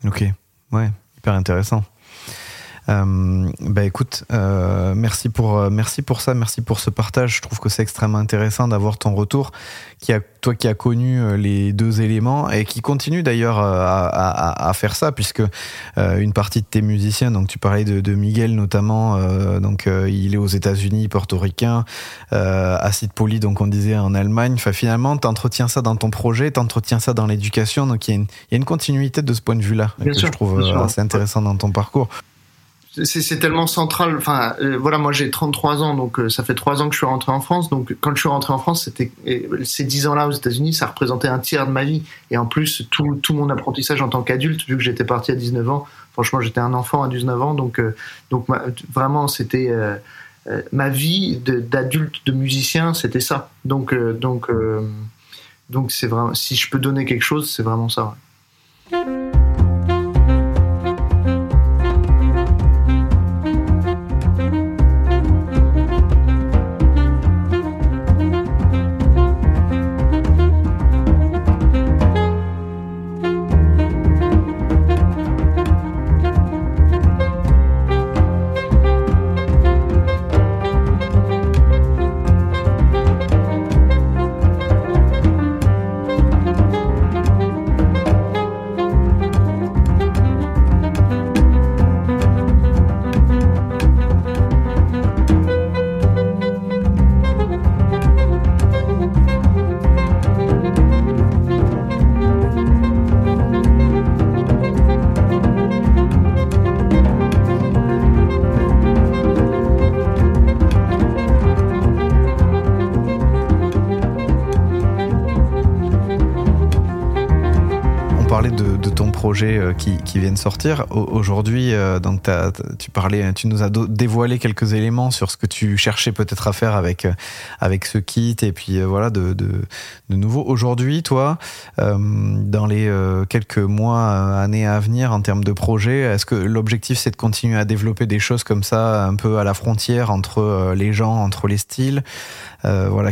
Ok, ouais, hyper intéressant. Euh, bah écoute, euh, merci pour euh, merci pour ça, merci pour ce partage. Je trouve que c'est extrêmement intéressant d'avoir ton retour, qui a toi qui as connu les deux éléments et qui continue d'ailleurs à, à, à, faire ça, puisque une partie de tes musiciens, donc tu parlais de, de Miguel notamment, donc il est aux États-Unis, portoricain, Acide Poli, donc on disait en Allemagne. Enfin finalement, t'entretiens ça dans ton projet, t'entretiens ça dans l'éducation, donc y, il y a une continuité de ce point de vue-là que je trouve assez intéressant dans ton parcours c'est tellement central. Enfin, euh, voilà, moi j'ai 33 ans, donc euh, ça fait trois ans que je suis rentré en France. Donc quand je suis rentré en France, c'était ces 10 ans-là aux États-Unis, ça représentait un tiers de ma vie. Et en plus, tout, mon apprentissage en tant qu'adulte, vu que j'étais parti à 19 ans, franchement, j'étais un enfant à 19 ans, donc euh, donc vraiment, c'était ma vie d'adulte, de, musicien, c'était ça. Donc donc donc c'est vraiment, si je peux donner quelque chose, c'est vraiment ça. Euh, qui, viennent sortir. Aujourd'hui, euh, donc tu parlais, tu nous as dévoilé quelques éléments sur ce que tu cherchais peut-être à faire avec euh, avec ce kit et puis voilà de, de, de nouveau. Aujourd'hui, toi, dans les quelques mois, années à venir en termes de projet, est-ce que l'objectif c'est de continuer à développer des choses comme ça, un peu à la frontière entre les gens, entre les styles Voilà,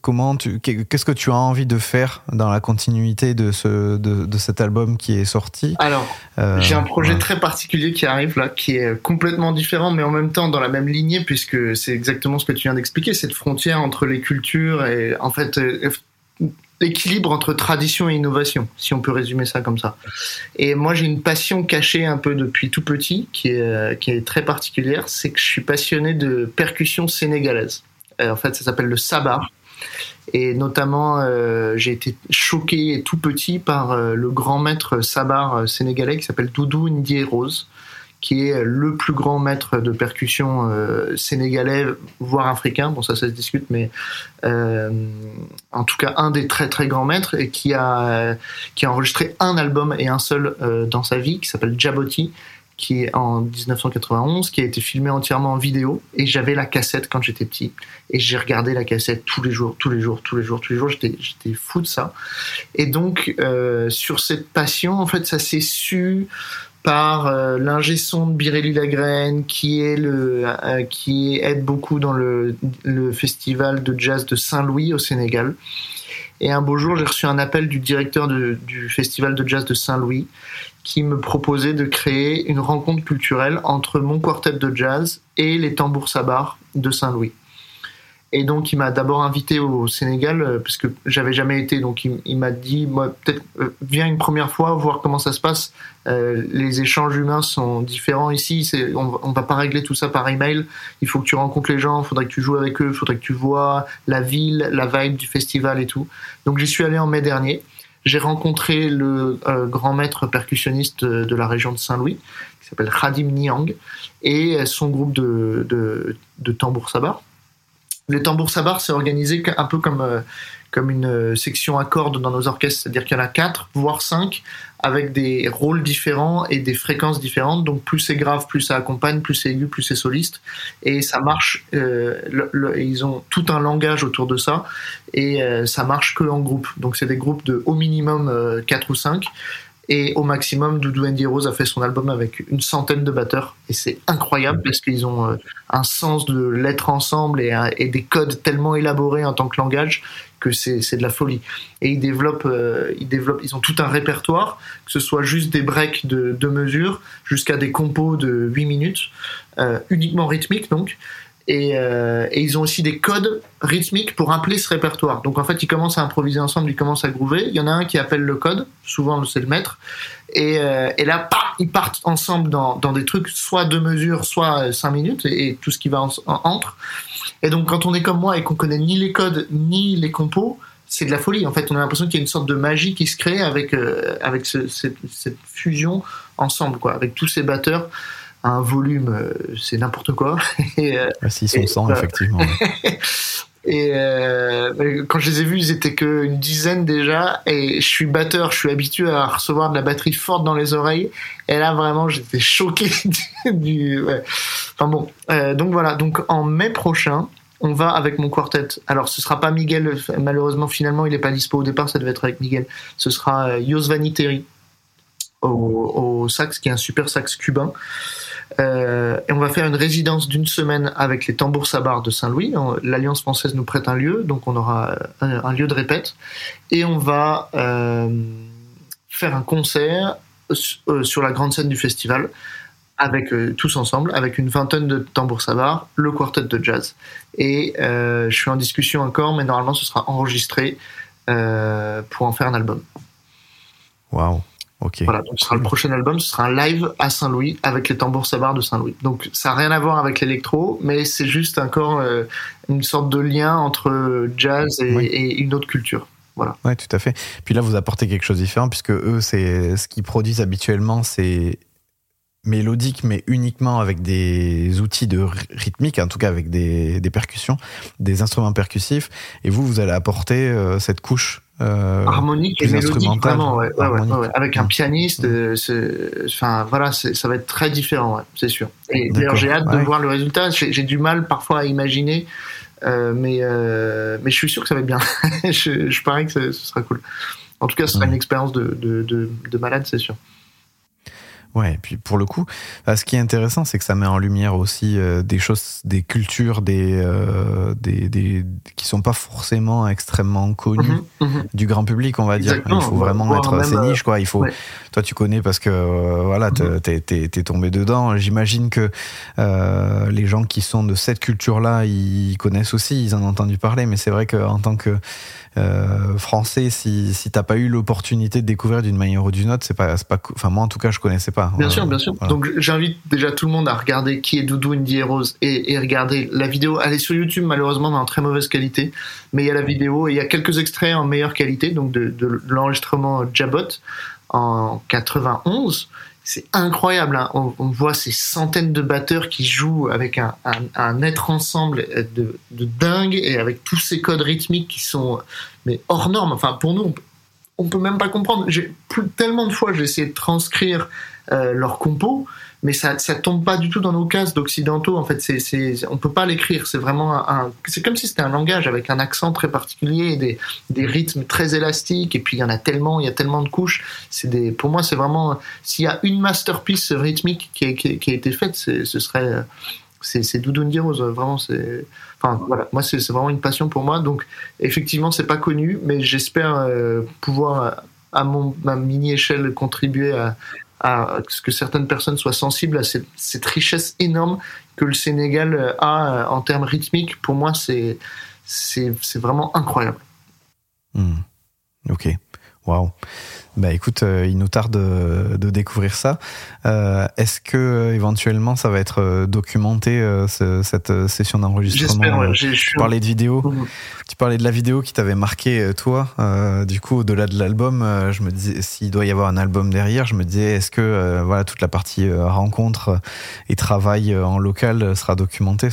comment tu, qu'est-ce que tu as envie de faire dans la continuité de ce de, de cet album qui est sorti alors, euh, j'ai un projet très particulier qui arrive là, qui est complètement différent, mais en même temps dans la même lignée, puisque c'est exactement ce que tu viens d'expliquer, cette frontière entre les cultures et en fait euh, l'équilibre entre tradition et innovation, si on peut résumer ça comme ça. Et moi, j'ai une passion cachée un peu depuis tout petit, qui est, euh, qui est très particulière, c'est que je suis passionné de percussion sénégalaise. En fait, ça s'appelle le sabar. Et notamment, euh, j'ai été choqué tout petit par euh, le grand maître sabar euh, sénégalais qui s'appelle Doudou Ndié Rose, qui est le plus grand maître de percussion sénégalais, voire africain. Bon, ça, ça se discute, mais en tout cas, un des très très grands maîtres et qui a, qui a enregistré un album et un seul dans sa vie, qui s'appelle Djaboti, qui est en 1991, qui a été filmé entièrement en vidéo. Et j'avais la cassette quand j'étais petit. Et j'ai regardé la cassette tous les jours, tous les jours, tous les jours, tous les jours. J'étais, j'étais fou de ça. Et donc, euh, sur cette passion, en fait, ça s'est su par euh, l'ingé son de Birelli Lagraine, qui est le, euh, qui aide beaucoup dans le, festival de jazz de Saint-Louis au Sénégal. Et un beau jour, j'ai reçu un appel du directeur du festival de jazz de Saint-Louis qui me proposait de créer une rencontre culturelle entre mon quartet de jazz et les tambours sabar de Saint-Louis. Et donc, il m'a d'abord invité au Sénégal, euh, parce que j'avais jamais été. Donc, il, m'a dit, moi, peut-être, euh, viens une première fois, voir comment ça se passe. Euh, les échanges humains sont différents ici. On, on va pas régler tout ça par email. Il faut que tu rencontres les gens, il faudrait que tu joues avec eux, il faudrait que tu vois la ville, la vibe du festival et tout. Donc, j'y suis allé en mai dernier. J'ai rencontré le euh, grand maître percussionniste de, la région de Saint-Louis, qui s'appelle Khadim Niang, et son groupe de, de, de tambour sabar. Les tambours sabar, c'est organisé un peu comme, euh, comme une euh, section à cordes dans nos orchestres, c'est-à-dire qu'il y en a quatre, voire cinq, avec des rôles différents et des fréquences différentes. Donc plus c'est grave, plus ça accompagne, plus c'est aigu, plus c'est soliste. Et ça marche, euh, ils ont tout un langage autour de ça, et euh, ça marche que en groupe. Donc c'est des groupes de au minimum euh, 4 ou 5. Et au maximum, Doudou Andy Rose a fait son album avec une centaine de batteurs. Et c'est incroyable parce qu'ils ont euh, un sens de l'être ensemble et, un- et des codes tellement élaborés en tant que langage que c'est de la folie. Et ils développent, euh, ils développent, ils ont tout un répertoire, que ce soit juste des breaks de deux mesures jusqu'à des compos de 8 minutes, euh, uniquement rythmiques donc. Et, euh, et ils ont aussi des codes rythmiques pour appeler ce répertoire. Donc en fait, ils commencent à improviser ensemble, ils commencent à groover. Il y en a un qui appelle le code, souvent c'est le maître. Et, euh, et là, ils partent ensemble dans, des trucs, soit deux mesures, soit euh, cinq minutes, et, tout ce qui va en- en- entre. Et donc quand on est comme moi et qu'on connaît ni les codes ni les compos, c'est de la folie. En fait, on a l'impression qu'il y a une sorte de magie qui se crée avec euh, cette, cette fusion ensemble, quoi, avec tous ces batteurs à un volume, euh, c'est n'importe quoi. Et, euh, Ouais, S'ils sont Et, 100, euh, effectivement. et euh, mais quand je les ai vus, ils étaient qu'une dizaine déjà. Et je suis batteur, je suis habitué à recevoir de la batterie forte dans les oreilles. Et là, vraiment, j'étais choqué du. du- ouais. Enfin bon, euh, donc voilà. Donc en mai prochain, on va avec mon quartet. Alors ce sera pas Miguel, malheureusement, finalement, il est pas dispo au départ. Ça devait être avec Miguel. Ce sera Yosvani Terry au, au sax, qui est un super sax cubain. Euh, et on va faire une résidence d'une semaine avec les tambours sabar de Saint-Louis. L'Alliance française nous prête un lieu, donc on aura un, lieu de répète. Et on va euh, faire un concert euh, sur la grande scène du festival, avec tous ensemble, avec une vingtaine de tambours sabar, le quartet de jazz. Et je suis en discussion encore, mais normalement ce sera enregistré pour en faire un album. Waouh. Ok. Voilà, donc ce sera le prochain album, ce sera un live à Saint-Louis avec les tambours sabar de Saint-Louis. Donc ça n'a rien à voir avec l'électro, mais c'est juste encore euh, une sorte de lien entre jazz et, Oui. et une autre culture. Voilà. Ouais, tout à fait. Puis là, vous apportez quelque chose de différent, puisque eux, c'est ce qu'ils produisent habituellement, c'est mélodique, mais uniquement avec des outils de ry- rythmique, en tout cas avec des, des percussions, des instruments percussifs. Et vous, vous allez apporter euh, cette couche. euh, Harmonique et mélodique, vraiment, ouais, ouais, ouais, avec un pianiste, euh, enfin voilà, ça va être très différent, c'est sûr. Et d'ailleurs, j'ai hâte de voir le résultat. J'ai du mal parfois à imaginer, euh, mais mais je suis sûr que ça va être bien. je, je parie que ce ce sera cool. En tout cas, ce sera une expérience de, de, de, de malade, c'est sûr. Ouais, et puis pour le coup, bah, ce qui est intéressant, c'est que ça met en lumière aussi euh, des choses, des cultures, des, euh, des, des qui sont pas forcément extrêmement connues Mhm, mhm. du grand public, on va dire. Exactement, Il faut vraiment être assez euh, niche, quoi. Il faut, ouais. toi, tu connais parce que euh, voilà, t'es- Mhm. t'es tombé dedans. J'imagine que euh, les gens qui sont de cette culture-là, ils connaissent aussi, ils en ont entendu parler. Mais c'est vrai qu'en tant que euh, français, si si t'as pas eu l'opportunité de découvrir d'une manière ou d'une autre, c'est pas, c'est pas, enfin moi en tout cas, je connaissais pas. Bien Euh, sûr, bien sûr. voilà. Donc j'invite déjà tout le monde à regarder qui est Doudou Indie et Rose et, et regarder la vidéo. Elle est sur YouTube malheureusement en très mauvaise qualité, mais il y a la vidéo et il y a quelques extraits en meilleure qualité, donc de, de l'enregistrement Jabot en 91. C'est incroyable, hein. on, voit ces centaines de batteurs qui jouent avec un, être ensemble de, dingue et avec tous ces codes rythmiques qui sont mais hors normes. Enfin pour nous, on, on peut même pas comprendre. Tellement de fois j'ai essayé de transcrire euh, leur compo, mais ça ça tombe pas du tout dans nos cases d'occidentaux. En fait, c'est on peut pas l'écrire. C'est vraiment un, c'est comme si c'était un langage avec un accent très particulier, des des rythmes très élastiques. Et puis il y en a tellement, il y a tellement de couches. C'est des pour moi c'est vraiment s'il y a une masterpiece rythmique qui a, été faite, ce serait c'est Doudoune Rose. Vraiment c'est enfin voilà moi c'est vraiment une passion pour moi. Donc effectivement c'est pas connu, mais j'espère euh, pouvoir à ma mini échelle contribuer à à ce que certaines personnes soient sensibles à cette, richesse énorme que le Sénégal euh, a euh, en termes rythmiques. Pour moi, c'est c'est vraiment incroyable. Hmm. Ok. Waouh. Bah écoute, euh, il nous tarde de, de découvrir ça. Euh, Est-ce que euh, éventuellement ça va être documenté euh, ce- cette session d'enregistrement? Ouais. Tu parlais de vidéo. Tu parlais de la vidéo qui t'avait marqué toi. Euh, du coup, au-delà de l'album, je me disais s'il doit y avoir un album derrière, je me disais est-ce que voilà toute la partie rencontre et travail en local sera documentée?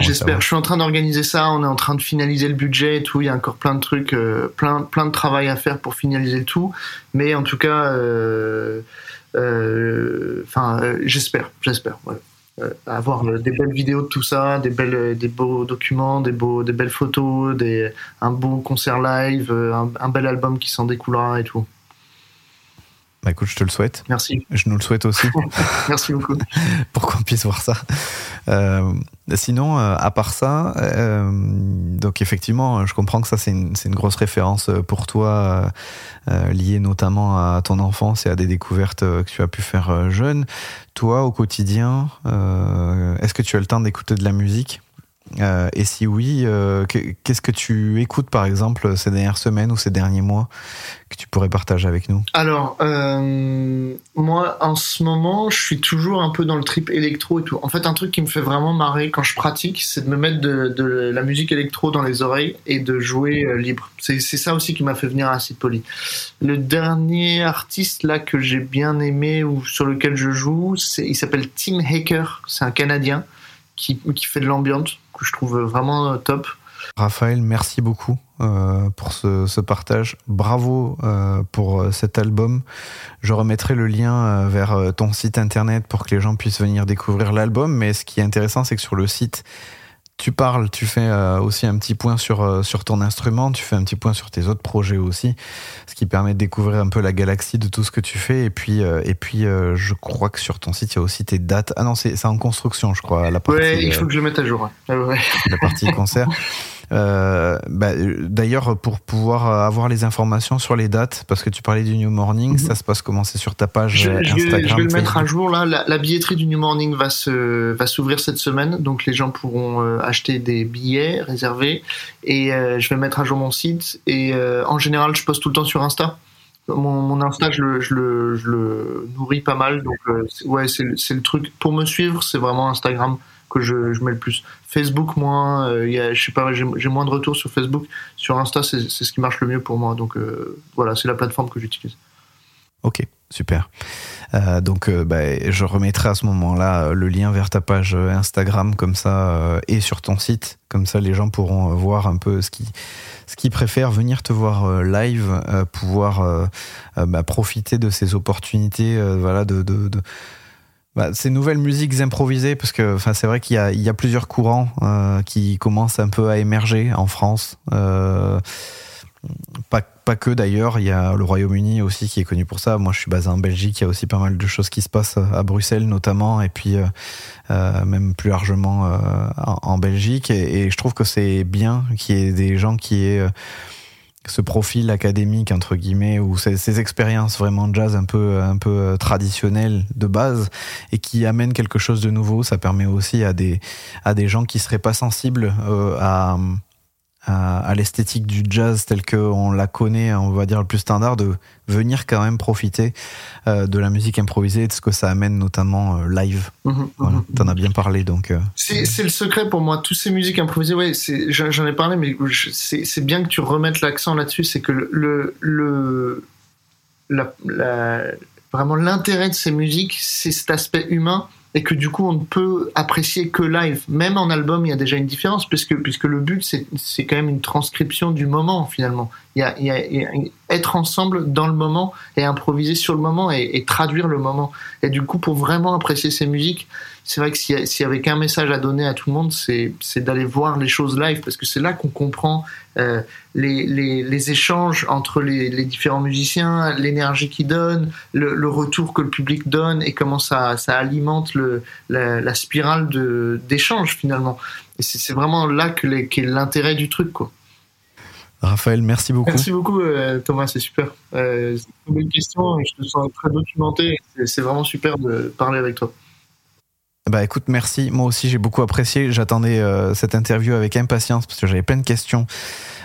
J'espère. Je suis en train d'organiser ça. On est en train de finaliser le budget et tout. Il y a encore plein de trucs, plein, plein de travail à faire pour finaliser tout. Mais en tout cas, euh, euh, enfin, euh, j'espère, j'espère. avoir des belles vidéos de tout ça, des belles, des beaux documents, des beaux, des belles photos, des, un beau concert live, un, un bel album qui s'en découlera et tout. Bah écoute, je te le souhaite. Merci, Je nous le souhaite aussi. merci beaucoup. pour qu'on puisse voir ça. Euh, sinon, euh, à part ça, euh, donc effectivement, je comprends que ça c'est une, grosse référence euh, pour toi, liée notamment à ton enfance et à des découvertes que tu as pu faire jeune. Toi, au quotidien, est-ce que tu as le temps d'écouter de la musique? Euh, Et si oui, euh, que- qu'est-ce que tu écoutes par exemple ces dernières semaines ou ces derniers mois que tu pourrais partager avec nous? Alors, euh, moi, en ce moment, je suis toujours un peu dans le trip électro et tout. En fait, un truc qui me fait vraiment marrer quand je pratique, c'est de me mettre de, la musique électro dans les oreilles et de jouer libre. C'est ça aussi qui m'a fait venir à Poly. Le dernier artiste là que j'ai bien aimé ou sur lequel je joue, il s'appelle Tim Haker. C'est un Canadien qui, qui fait de l'ambiance que je trouve vraiment euh, top. Raphaël, merci beaucoup euh, pour ce, partage. Bravo euh, pour cet album. Je remettrai le lien vers ton site internet pour que les gens puissent venir découvrir l'album. Mais ce qui est intéressant, c'est que sur le site, tu parles, tu fais euh, aussi un petit point sur, euh, sur ton instrument, tu fais un petit point sur tes autres projets aussi, ce qui permet de découvrir un peu la galaxie de tout ce que tu fais. Et puis, euh, et puis je crois que sur ton site, il y a aussi tes dates. Ah non, c'est en construction, je crois, la partie, Ouais, il faut que je le mette à jour. Ouais, ouais. la partie concert. Euh, bah, euh, D'ailleurs, pour pouvoir euh, avoir les informations sur les dates, parce que tu parlais du New Morning, Mhm. ça se passe comment? C'est sur ta page Je, je vais, Instagram je vais le mettre à Facebook? jour là. La, la billetterie du New Morning va se va s'ouvrir cette semaine, donc les gens pourront euh, acheter des billets réservés et euh, je vais mettre à jour mon site. Et en général, je poste tout le temps sur Insta. Mon, mon Insta, je le, je le, je le nourris pas mal, donc euh, ouais, c'est le truc pour me suivre, c'est vraiment Instagram que je, mets le plus. Facebook moins, euh, je sais pas, j'ai moins de retours sur Facebook. Sur Insta, c'est ce qui marche le mieux pour moi, donc euh, voilà, c'est la plateforme que j'utilise. Ok, super. Euh, donc, bah, je remettrai à ce moment-là le lien vers ta page Instagram, comme ça, et sur ton site, comme ça, les gens pourront voir un peu ce qui ce qu'ils préfèrent, venir te voir live, pouvoir bah, profiter de ces opportunités, voilà, de bah, ces nouvelles musiques improvisées, parce que, c'est vrai qu'il y y a plusieurs courants euh, qui commencent un peu à émerger en France. Euh, pas, pas que d'ailleurs, il y a le Royaume-Uni aussi qui est connu pour ça. Moi, je suis basé en Belgique, il y a aussi pas mal de choses qui se passent à Bruxelles notamment, et puis euh, euh, même plus largement euh, en, en Belgique. Et, et je trouve que c'est bien qu'il y ait des gens qui aient euh, ce profil académique entre guillemets ou ces, ces expériences vraiment jazz un peu un peu euh, traditionnelles de base et qui amènent quelque chose de nouveau. Ça permet aussi à des à des gens qui seraient pas sensibles euh, à à, à l'esthétique du jazz tel qu'on la connaît, on va dire le plus standard, de venir quand même profiter euh, de la musique improvisée et de ce que ça amène notamment euh, live. Voilà. mhm. T'en as bien parlé donc. euh, C'est le secret pour moi. Toutes ces musiques improvisées, ouais, j'en ai parlé, mais c'est c'est bien que tu remettes l'accent là-dessus. C'est que le, le, le- la- la- vraiment l'intérêt de ces musiques, c'est cet aspect humain et que du coup on ne peut apprécier que live. Même en album, il y a déjà une différence puisque puisque le but c'est quand même une transcription du moment finalement. Il y a, y a- y a- être ensemble dans le moment et improviser sur le moment et traduire le moment. Et du coup, pour vraiment apprécier ces musiques, c'est vrai que s'il y, avait qu'un message à donner à tout le monde, c'est d'aller voir les choses live parce que c'est là qu'on comprend euh, les, les, les, échanges entre les, les différents musiciens, l'énergie qu'ils donnent, le, le, retour que le public donne et comment ça, ça alimente le, la, la spirale d'échange finalement. Et c'est vraiment là qu'est l'intérêt du truc, quoi. Raphaël, merci beaucoup. Merci beaucoup, euh, Thomas, c'est super. Euh, c'est une bonne question je te sens très documenté. C'est vraiment super de parler avec toi. Bah écoute, merci. Moi aussi, j'ai beaucoup apprécié. J'attendais euh, cette interview avec impatience parce que j'avais plein de questions.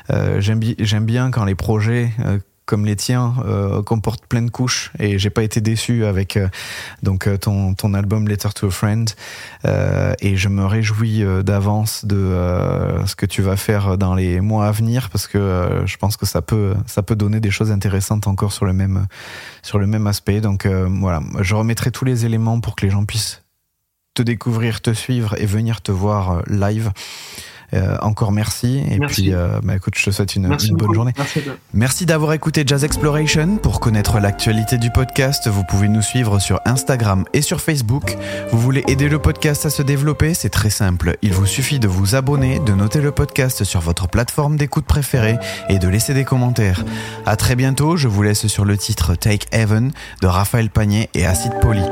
Euh, J'aime bien quand les projets euh, comme les tiens comportent plein de couches et j'ai pas été déçu avec donc ton ton album Letter to a Friend et je me réjouis d'avance de ce que tu vas faire dans les mois à venir parce que je pense que ça peut ça peut donner des choses intéressantes encore sur le même sur le même aspect donc voilà je remettrai tous les éléments pour que les gens puissent te découvrir, te suivre et venir te voir live. Euh, encore merci. Et puis, euh, bah, écoute, je te souhaite une, une bonne journée. Merci d'avoir écouté Jazz Exploration. Pour connaître l'actualité du podcast, vous pouvez nous suivre sur Instagram et sur Facebook. Vous voulez aider le podcast à se développer? C'est très simple. Il vous suffit de vous abonner, de noter le podcast sur votre plateforme d'écoute préférée et de laisser des commentaires. À très bientôt. Je vous laisse sur le titre Take Heaven de Raphaël Panier et Acid Poly.